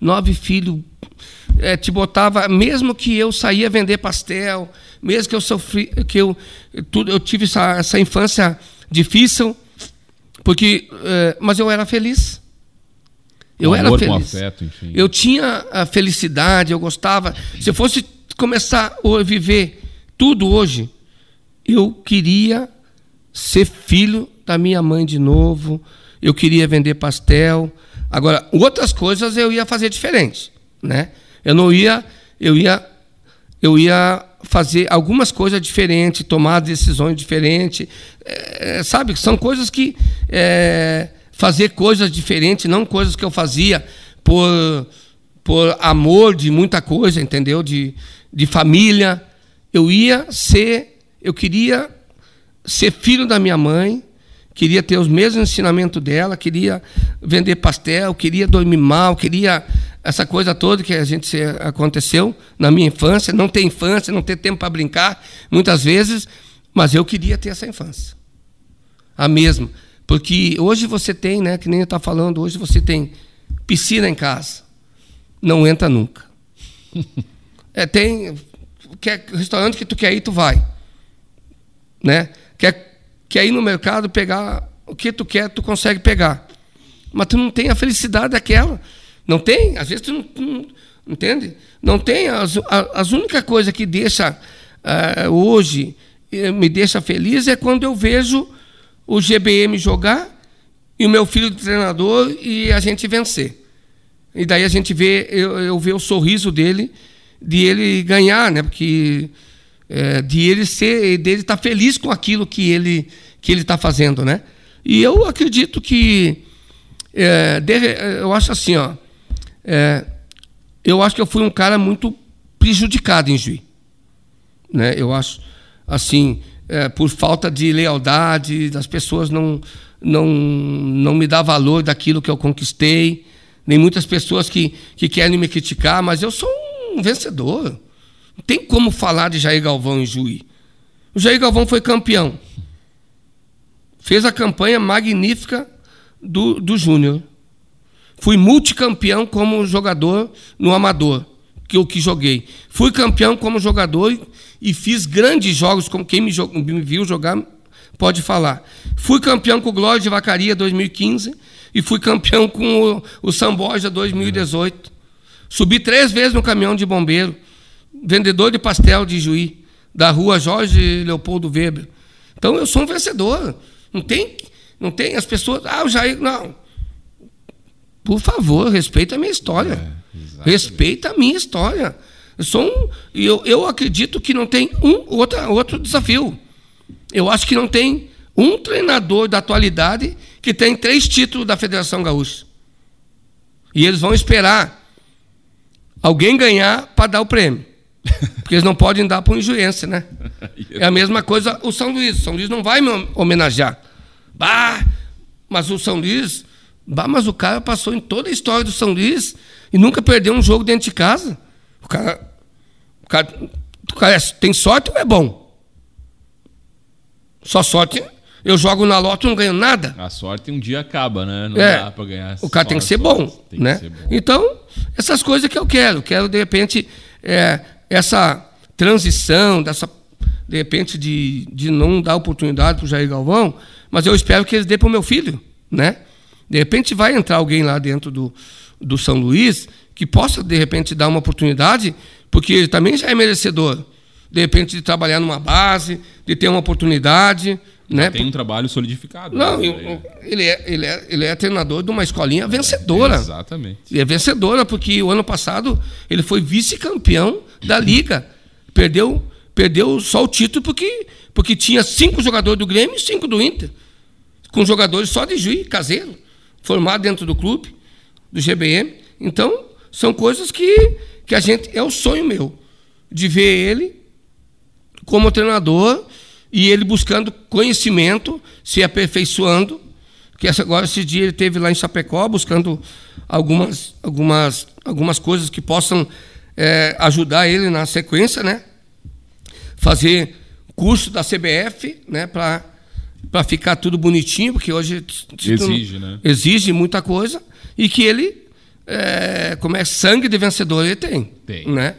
Nove filhos. É, te botava, mesmo que eu saía vender pastel, mesmo que eu sofri, que eu, tudo, eu tive essa, essa infância difícil, porque, é, mas eu era feliz. Eu
Com
era
amor, com
feliz.
afeto, enfim.
Eu tinha a felicidade, eu gostava. Se eu fosse começar a viver tudo hoje, eu queria ser filho da minha mãe de novo. Eu queria vender pastel. Agora, outras coisas eu ia fazer diferente, né? Eu não ia, eu ia, eu ia fazer algumas coisas diferentes, tomar decisões diferentes, É, sabe? São coisas que é, fazer coisas diferentes, não coisas que eu fazia por, por amor de muita coisa, entendeu? De, de família. Eu ia ser, eu queria ser filho da minha mãe, queria ter os mesmos ensinamentos dela, queria vender pastel, queria dormir mal, queria essa coisa toda que a gente aconteceu na minha infância, não ter infância, não ter tempo para brincar, muitas vezes, mas eu queria ter essa infância. A mesma. Porque hoje você tem, né, que nem eu estava falando, hoje você tem piscina em casa. Não entra nunca. É, tem quer, restaurante que tu quer ir, tu vai. Né? Quer, quer ir no mercado pegar o que tu quer, tu consegue pegar. Mas tu não tem a felicidade daquela. Não tem? Às vezes tu não, não- entende? Não tem. As, as únicas coisas que deixa ah, hoje eh, me deixa feliz é quando eu vejo o GBM jogar e o meu filho de treinador e a gente vencer. E daí a gente vê, eu, eu ver o sorriso dele, de ele ganhar, né? Porque é, de ele ser, dele estar feliz com aquilo que ele que ele está fazendo, né? E eu acredito que é, de- eu acho assim, ó, é, eu acho que eu fui um cara muito prejudicado em Juiz, né? Eu acho assim, é, por falta de lealdade, das pessoas não não não me dar valor daquilo que eu conquistei, nem muitas pessoas que que querem me criticar, mas eu sou um vencedor. Tem como falar de Jair Galvão em Juí. O Jair Galvão foi campeão. Fez a campanha magnífica do, do Júnior. Fui multicampeão como jogador no Amador, que eu que joguei. Fui campeão como jogador e- fiz grandes jogos, como quem me, me viu jogar pode falar. Fui campeão com o Glória de Vacaria 2015 e fui campeão com o, o Samboja 2018. Subi três vezes no caminhão de bombeiro, vendedor de pastel de Juí, da rua Jorge Leopoldo Weber. Então eu sou um vencedor. Não tem, não tem as pessoas. Ah, o Jair. Não. Por favor, respeita a minha história.
É,
respeita a minha história. Eu sou um. Eu, eu acredito que não tem um outra, outro desafio. Eu acho que não tem um treinador da atualidade que tem três títulos da Federação Gaúcha. E eles vão esperar alguém ganhar para dar o prêmio. Porque eles não podem dar para um injuense, né? É a mesma coisa o São Luís. O São Luís não vai me homenagear. Bah, mas o São Luís. Bah, mas o cara passou em toda a história do São Luís e nunca perdeu um jogo dentro de casa. O cara. O cara, o cara é- tem sorte ou é bom? Só sorte. Eu jogo na loto e não ganho nada.
A sorte um dia acaba, né? Não
É.
dá pra ganhar.
O cara tem que ser bom, né?
ser bom.
Então, essas coisas que eu quero. Quero, de repente, é, essa transição, dessa, de repente, de, de não dar oportunidade para o Jair Galvão, mas eu espero que eles dê para o meu filho, né? De repente vai entrar alguém lá dentro do, do São Luís que possa, de repente, dar uma oportunidade, porque ele também já é merecedor. De repente, de trabalhar numa base, de ter uma oportunidade, né?
Tem um trabalho solidificado.
Não,
né?
eu- ele, é, ele, é, ele é treinador de uma escolinha vencedora.
Exatamente.
E é vencedora, porque o ano passado ele foi vice-campeão da Liga. Perdeu, perdeu só o título porque, porque tinha cinco jogadores do Grêmio e cinco do Inter. Com jogadores só de juiz, caseiro, formado dentro do clube, do GBM. Então, são coisas que, que a gente. É o sonho meu, de ver ele como treinador e ele buscando conhecimento, se aperfeiçoando. Que essa, agora, esse dia ele teve lá em Chapecó buscando algumas, algumas, algumas coisas que possam eh, ajudar ele na sequência, né? Fazer curso da CBF, né? Para para ficar tudo bonitinho, porque hoje não-
Exige, né?
exige muita coisa e que ele eh, como é sangue de vencedor ele tem,
Tem.
né?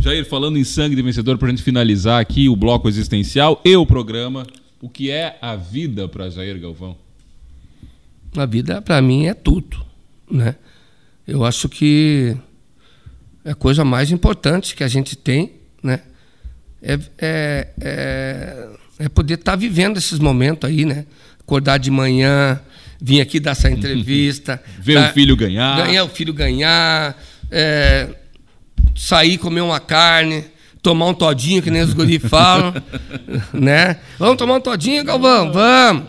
Jair, falando em sangue de vencedor, pra gente finalizar aqui o bloco existencial e o programa, o que é a vida para Jair Galvão?
A vida, para mim, é tudo. Né? Eu acho que a coisa mais importante que a gente tem né? é, é, é, é poder estar vivendo esses momentos aí, né? Acordar de manhã, vir aqui dar essa entrevista.
Ver
dar-
o filho ganhar.
Ganhar o filho ganhar. é, sair, comer uma carne. Tomar um todinho, que nem os guri falam. né? Vamos tomar um todinho, Galvão? Vamos!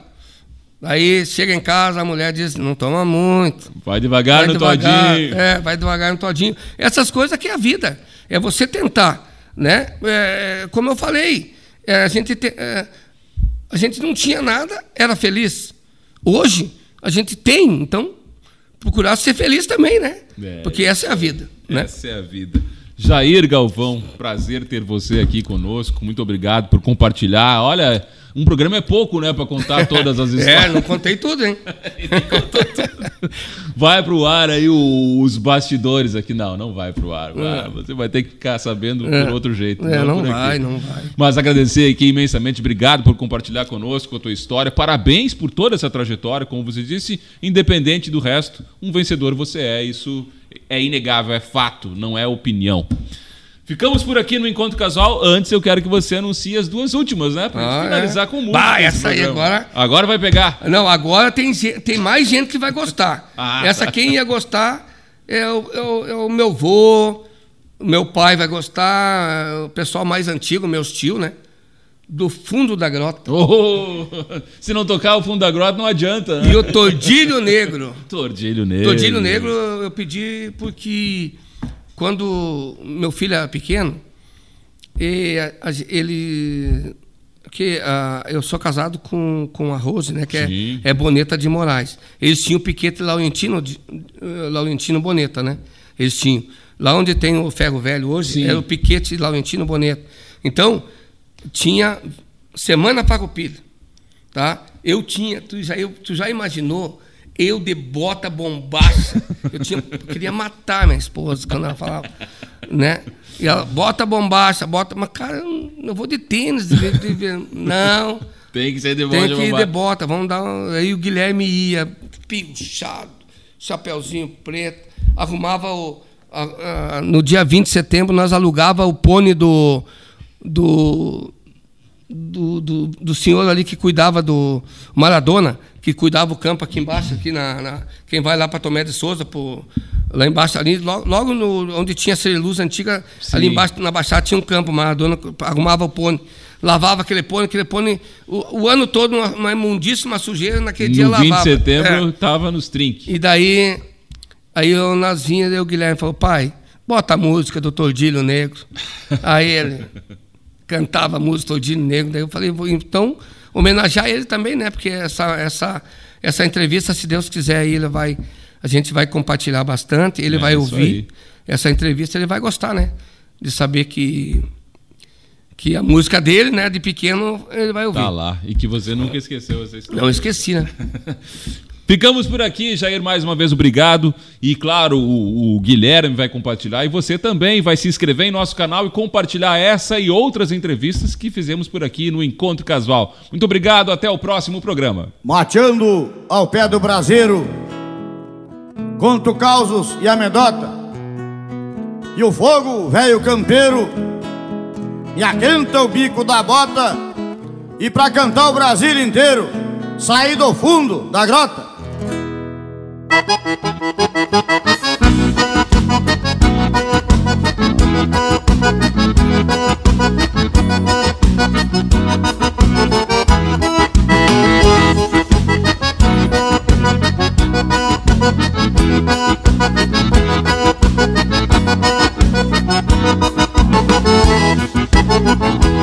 Aí chega em casa, a mulher diz, não toma muito.
Vai devagar no
devagar,
todinho.
É, vai devagar no todinho. Essas coisas que é a vida. É você tentar. Né? É, como eu falei, é, a, gente te- é, a gente não tinha nada, era feliz. Hoje, a gente tem, então, procurar ser feliz também, né?
É.
Porque essa é a vida. Né?
Essa é a vida. Jair Galvão, prazer ter você aqui conosco. Muito obrigado por compartilhar. Olha, um programa é pouco, né, para contar todas as
É,
histórias.
não contei tudo, hein?
Vai pro ar aí o- os bastidores aqui. Não, não vai pro ar. vai. Você vai ter que ficar sabendo por outro jeito.
É, não
por aqui.
vai, não vai.
Mas agradecer aqui imensamente, obrigado por compartilhar conosco a tua história. Parabéns por toda essa trajetória, como você disse, independente do resto, um vencedor você é. Isso é inegável, é fato, não é opinião. Ficamos por aqui no Encontro Casual. Antes eu quero que você anuncie as duas últimas, né? Pra gente
Ah,
finalizar
é.
com música.
Bah, essa aí agora-
Agora vai pegar.
Não, agora tem, tem mais gente que vai gostar.
Ah,
Essa
tá.
quem ia gostar é o, é o- é o meu vô, meu pai vai gostar, o pessoal mais antigo, meus tios, né? Do fundo da grota.
Oh, se não tocar o fundo da grota, não adianta. Né?
E o Tordilho Negro.
Tordilho Negro.
Tordilho Negro eu pedi porque quando meu filho era pequeno, ele. Que, eu sou casado com, com a Rose, né? Que é, é Boneta de Moraes. Eles tinham o Piquete Laurentino, eh, Laurentino Boneta, né? Eles tinham. Lá onde tem o Ferro Velho hoje,
Sim.
era o Piquete Laurentino Boneta. Então, tinha Semana Farroupilha, tá? Eu tinha, tu já, eu, tu já imaginou, eu de bota bombacha, eu, tinha, eu queria matar minha esposa quando ela falava, né? E ela, bota bombacha, bota, mas cara, eu não- eu vou de tênis, de- de- de- não,
Tem que ser de bom
tem que ir de bota, vamos dar. um- Aí o Guilherme ia, pinchado, chapeuzinho preto, arrumava o. a- a- no dia 20 de setembro, nós alugava o pônei do. Do do, do, do senhor ali que cuidava do Maradona, que cuidava o campo aqui embaixo, aqui na, na quem vai lá para Tomé de Souza, por, lá embaixo ali, logo, logo no, onde tinha a luz antiga,
Sim.
ali embaixo na Baixada tinha um campo, Maradona arrumava o pônei, lavava aquele pônei, aquele pônei o, o ano todo uma, uma imundícia, uma sujeira, naquele dia
No 20
lavava.
de setembro
É.
tava nos trinques.
E daí, aí eu nas vinhas, o Guilherme falou, pai, bota a música do Tordilho Negro. aí ele cantava a música Tordilho Negro, daí eu falei, vou então homenagear ele também, né? Porque essa, essa, essa entrevista, se Deus quiser, aí ele vai, a gente vai compartilhar bastante, ele
É,
vai ouvir essa entrevista, ele vai gostar, né? De saber que que a música dele, né, de pequeno, ele vai ouvir.
Tá lá. E que você nunca esqueceu essa história.
Não esqueci, né?
Ficamos por aqui, Jair, mais uma vez obrigado. E claro, o, o Guilherme vai compartilhar e você também vai se inscrever em nosso canal e compartilhar essa e outras entrevistas que fizemos por aqui no Encontro Casual. Muito obrigado, até o próximo programa.
Mateando ao pé do braseiro, conto causos e amedota. E o fogo, velho campeiro, me aquenta o bico da bota. E pra cantar o Brasil inteiro, saí do fundo da grota.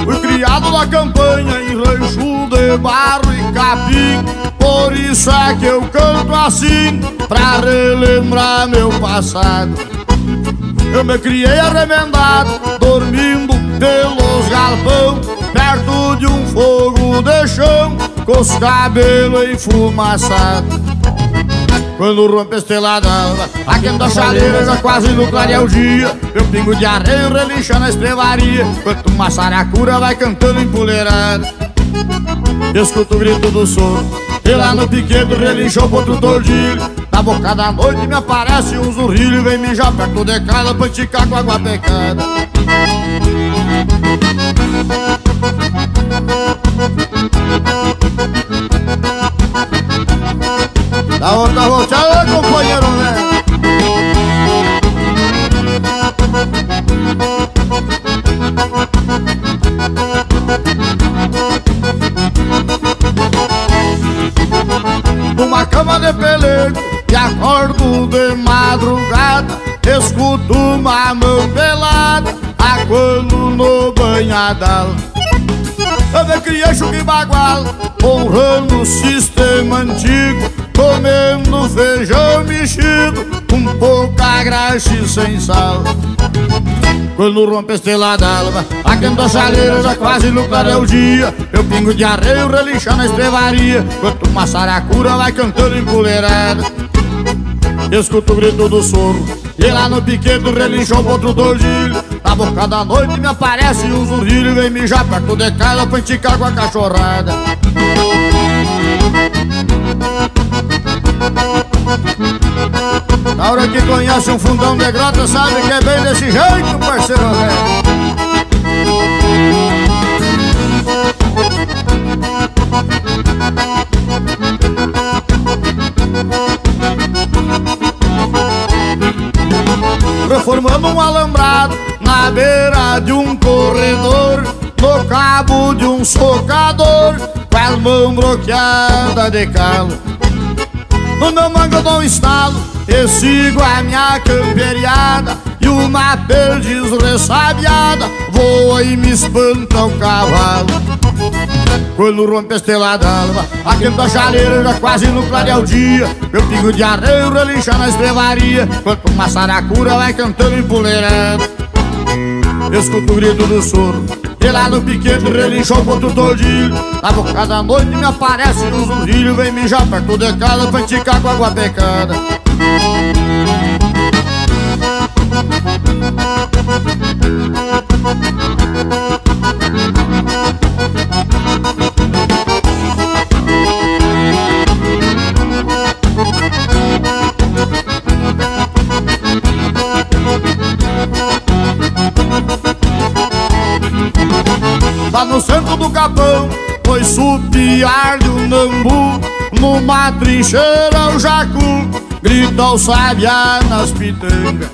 Fui criado na campanha em rancho de barro é que eu canto assim Pra relembrar meu passado. Eu me criei arremendado Dormindo pelos galpão Perto de um fogo de chão Com os cabelos enfumaçados. Quando rompe a estrelada alva Aquendo a chaleira já quase no clarear dia Meu pingo de areia relincha na estrevaria Enquanto uma saracura vai cantando empoleirada Escuto o grito do sono E lá no piquedo relinchou pro outro tordilho Na boca da noite me aparece um zurrilho Vem mijar perto de casa pra esticar com água pecada Da outra volteada, companheiro, né? Numa cama de pelego E acordo de madrugada Escuto uma mão pelada Aquando no banhadal. Eu me criei chuca e bagual Honrando o sistema antigo Comendo feijão mexido Com pouca graxa sem sal. Quando rompe a estrela d'alva a chaleira já quase no clarear o dia. Eu pingo de areia relinchar na estrevaria. Enquanto uma saracura vai cantando empoleirada Escuto o grito do soro E lá no piquedo relinchou o outro tordilho Na boca da noite me aparece um zurrilho Vem mijar perto de casa pra enticar com a cachorrada Na hora que conhece um fundão de grota Sabe que é bem desse jeito, parceiro Reformando um alambrado na beira de um corredor No cabo de um socador Com as mãos bloqueadas de calo No meu mango eu dou um estalo E sigo a minha camperiada E uma perdiz ressabiada Voa e me espanta o cavalo. Quando rompe a estrela d'alva Aquele da chaleira já quase no clarear o dia Meu pingo de areia relincha na estrevaria Enquanto uma saracura vai cantando empoleirada Escuto o grito do soro E lá no piquete relinchou o outro tordilho Na boca da noite me aparece um zurrilho Vem mijar perto de casa pra enticar com água pecada Lá no centro do capão Foi supiar de um nambu Numa trincheira o jacu Grita o sabiá nas pitangas.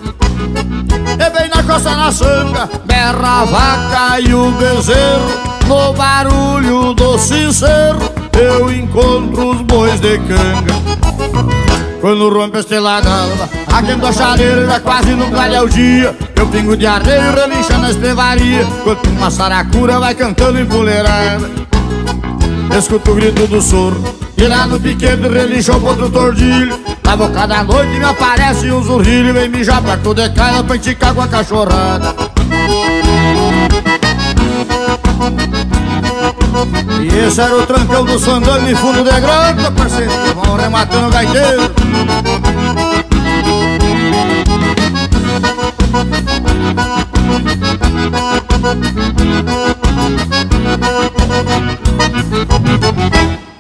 E bem na costa na sanga Berra a vaca e o bezerro No barulho do sincero Eu encontro os bois de canga. Quando rompe a estrela d'alva Aquendo a chaleira quase no clareia o dia Eu pingo de areia relincha na estrevaria Quando uma saracura vai cantando empoleirada Escuto o grito do soro. E lá no piquete relincha o potro tordilho. Na boca da noite me aparece um zurrilho. Vem mijar perto de casa pra enticar com a cachorrada. E esse era o trancão do sandango em fundo de grande, parceiro. Vão rematando o gaiteiro
uma história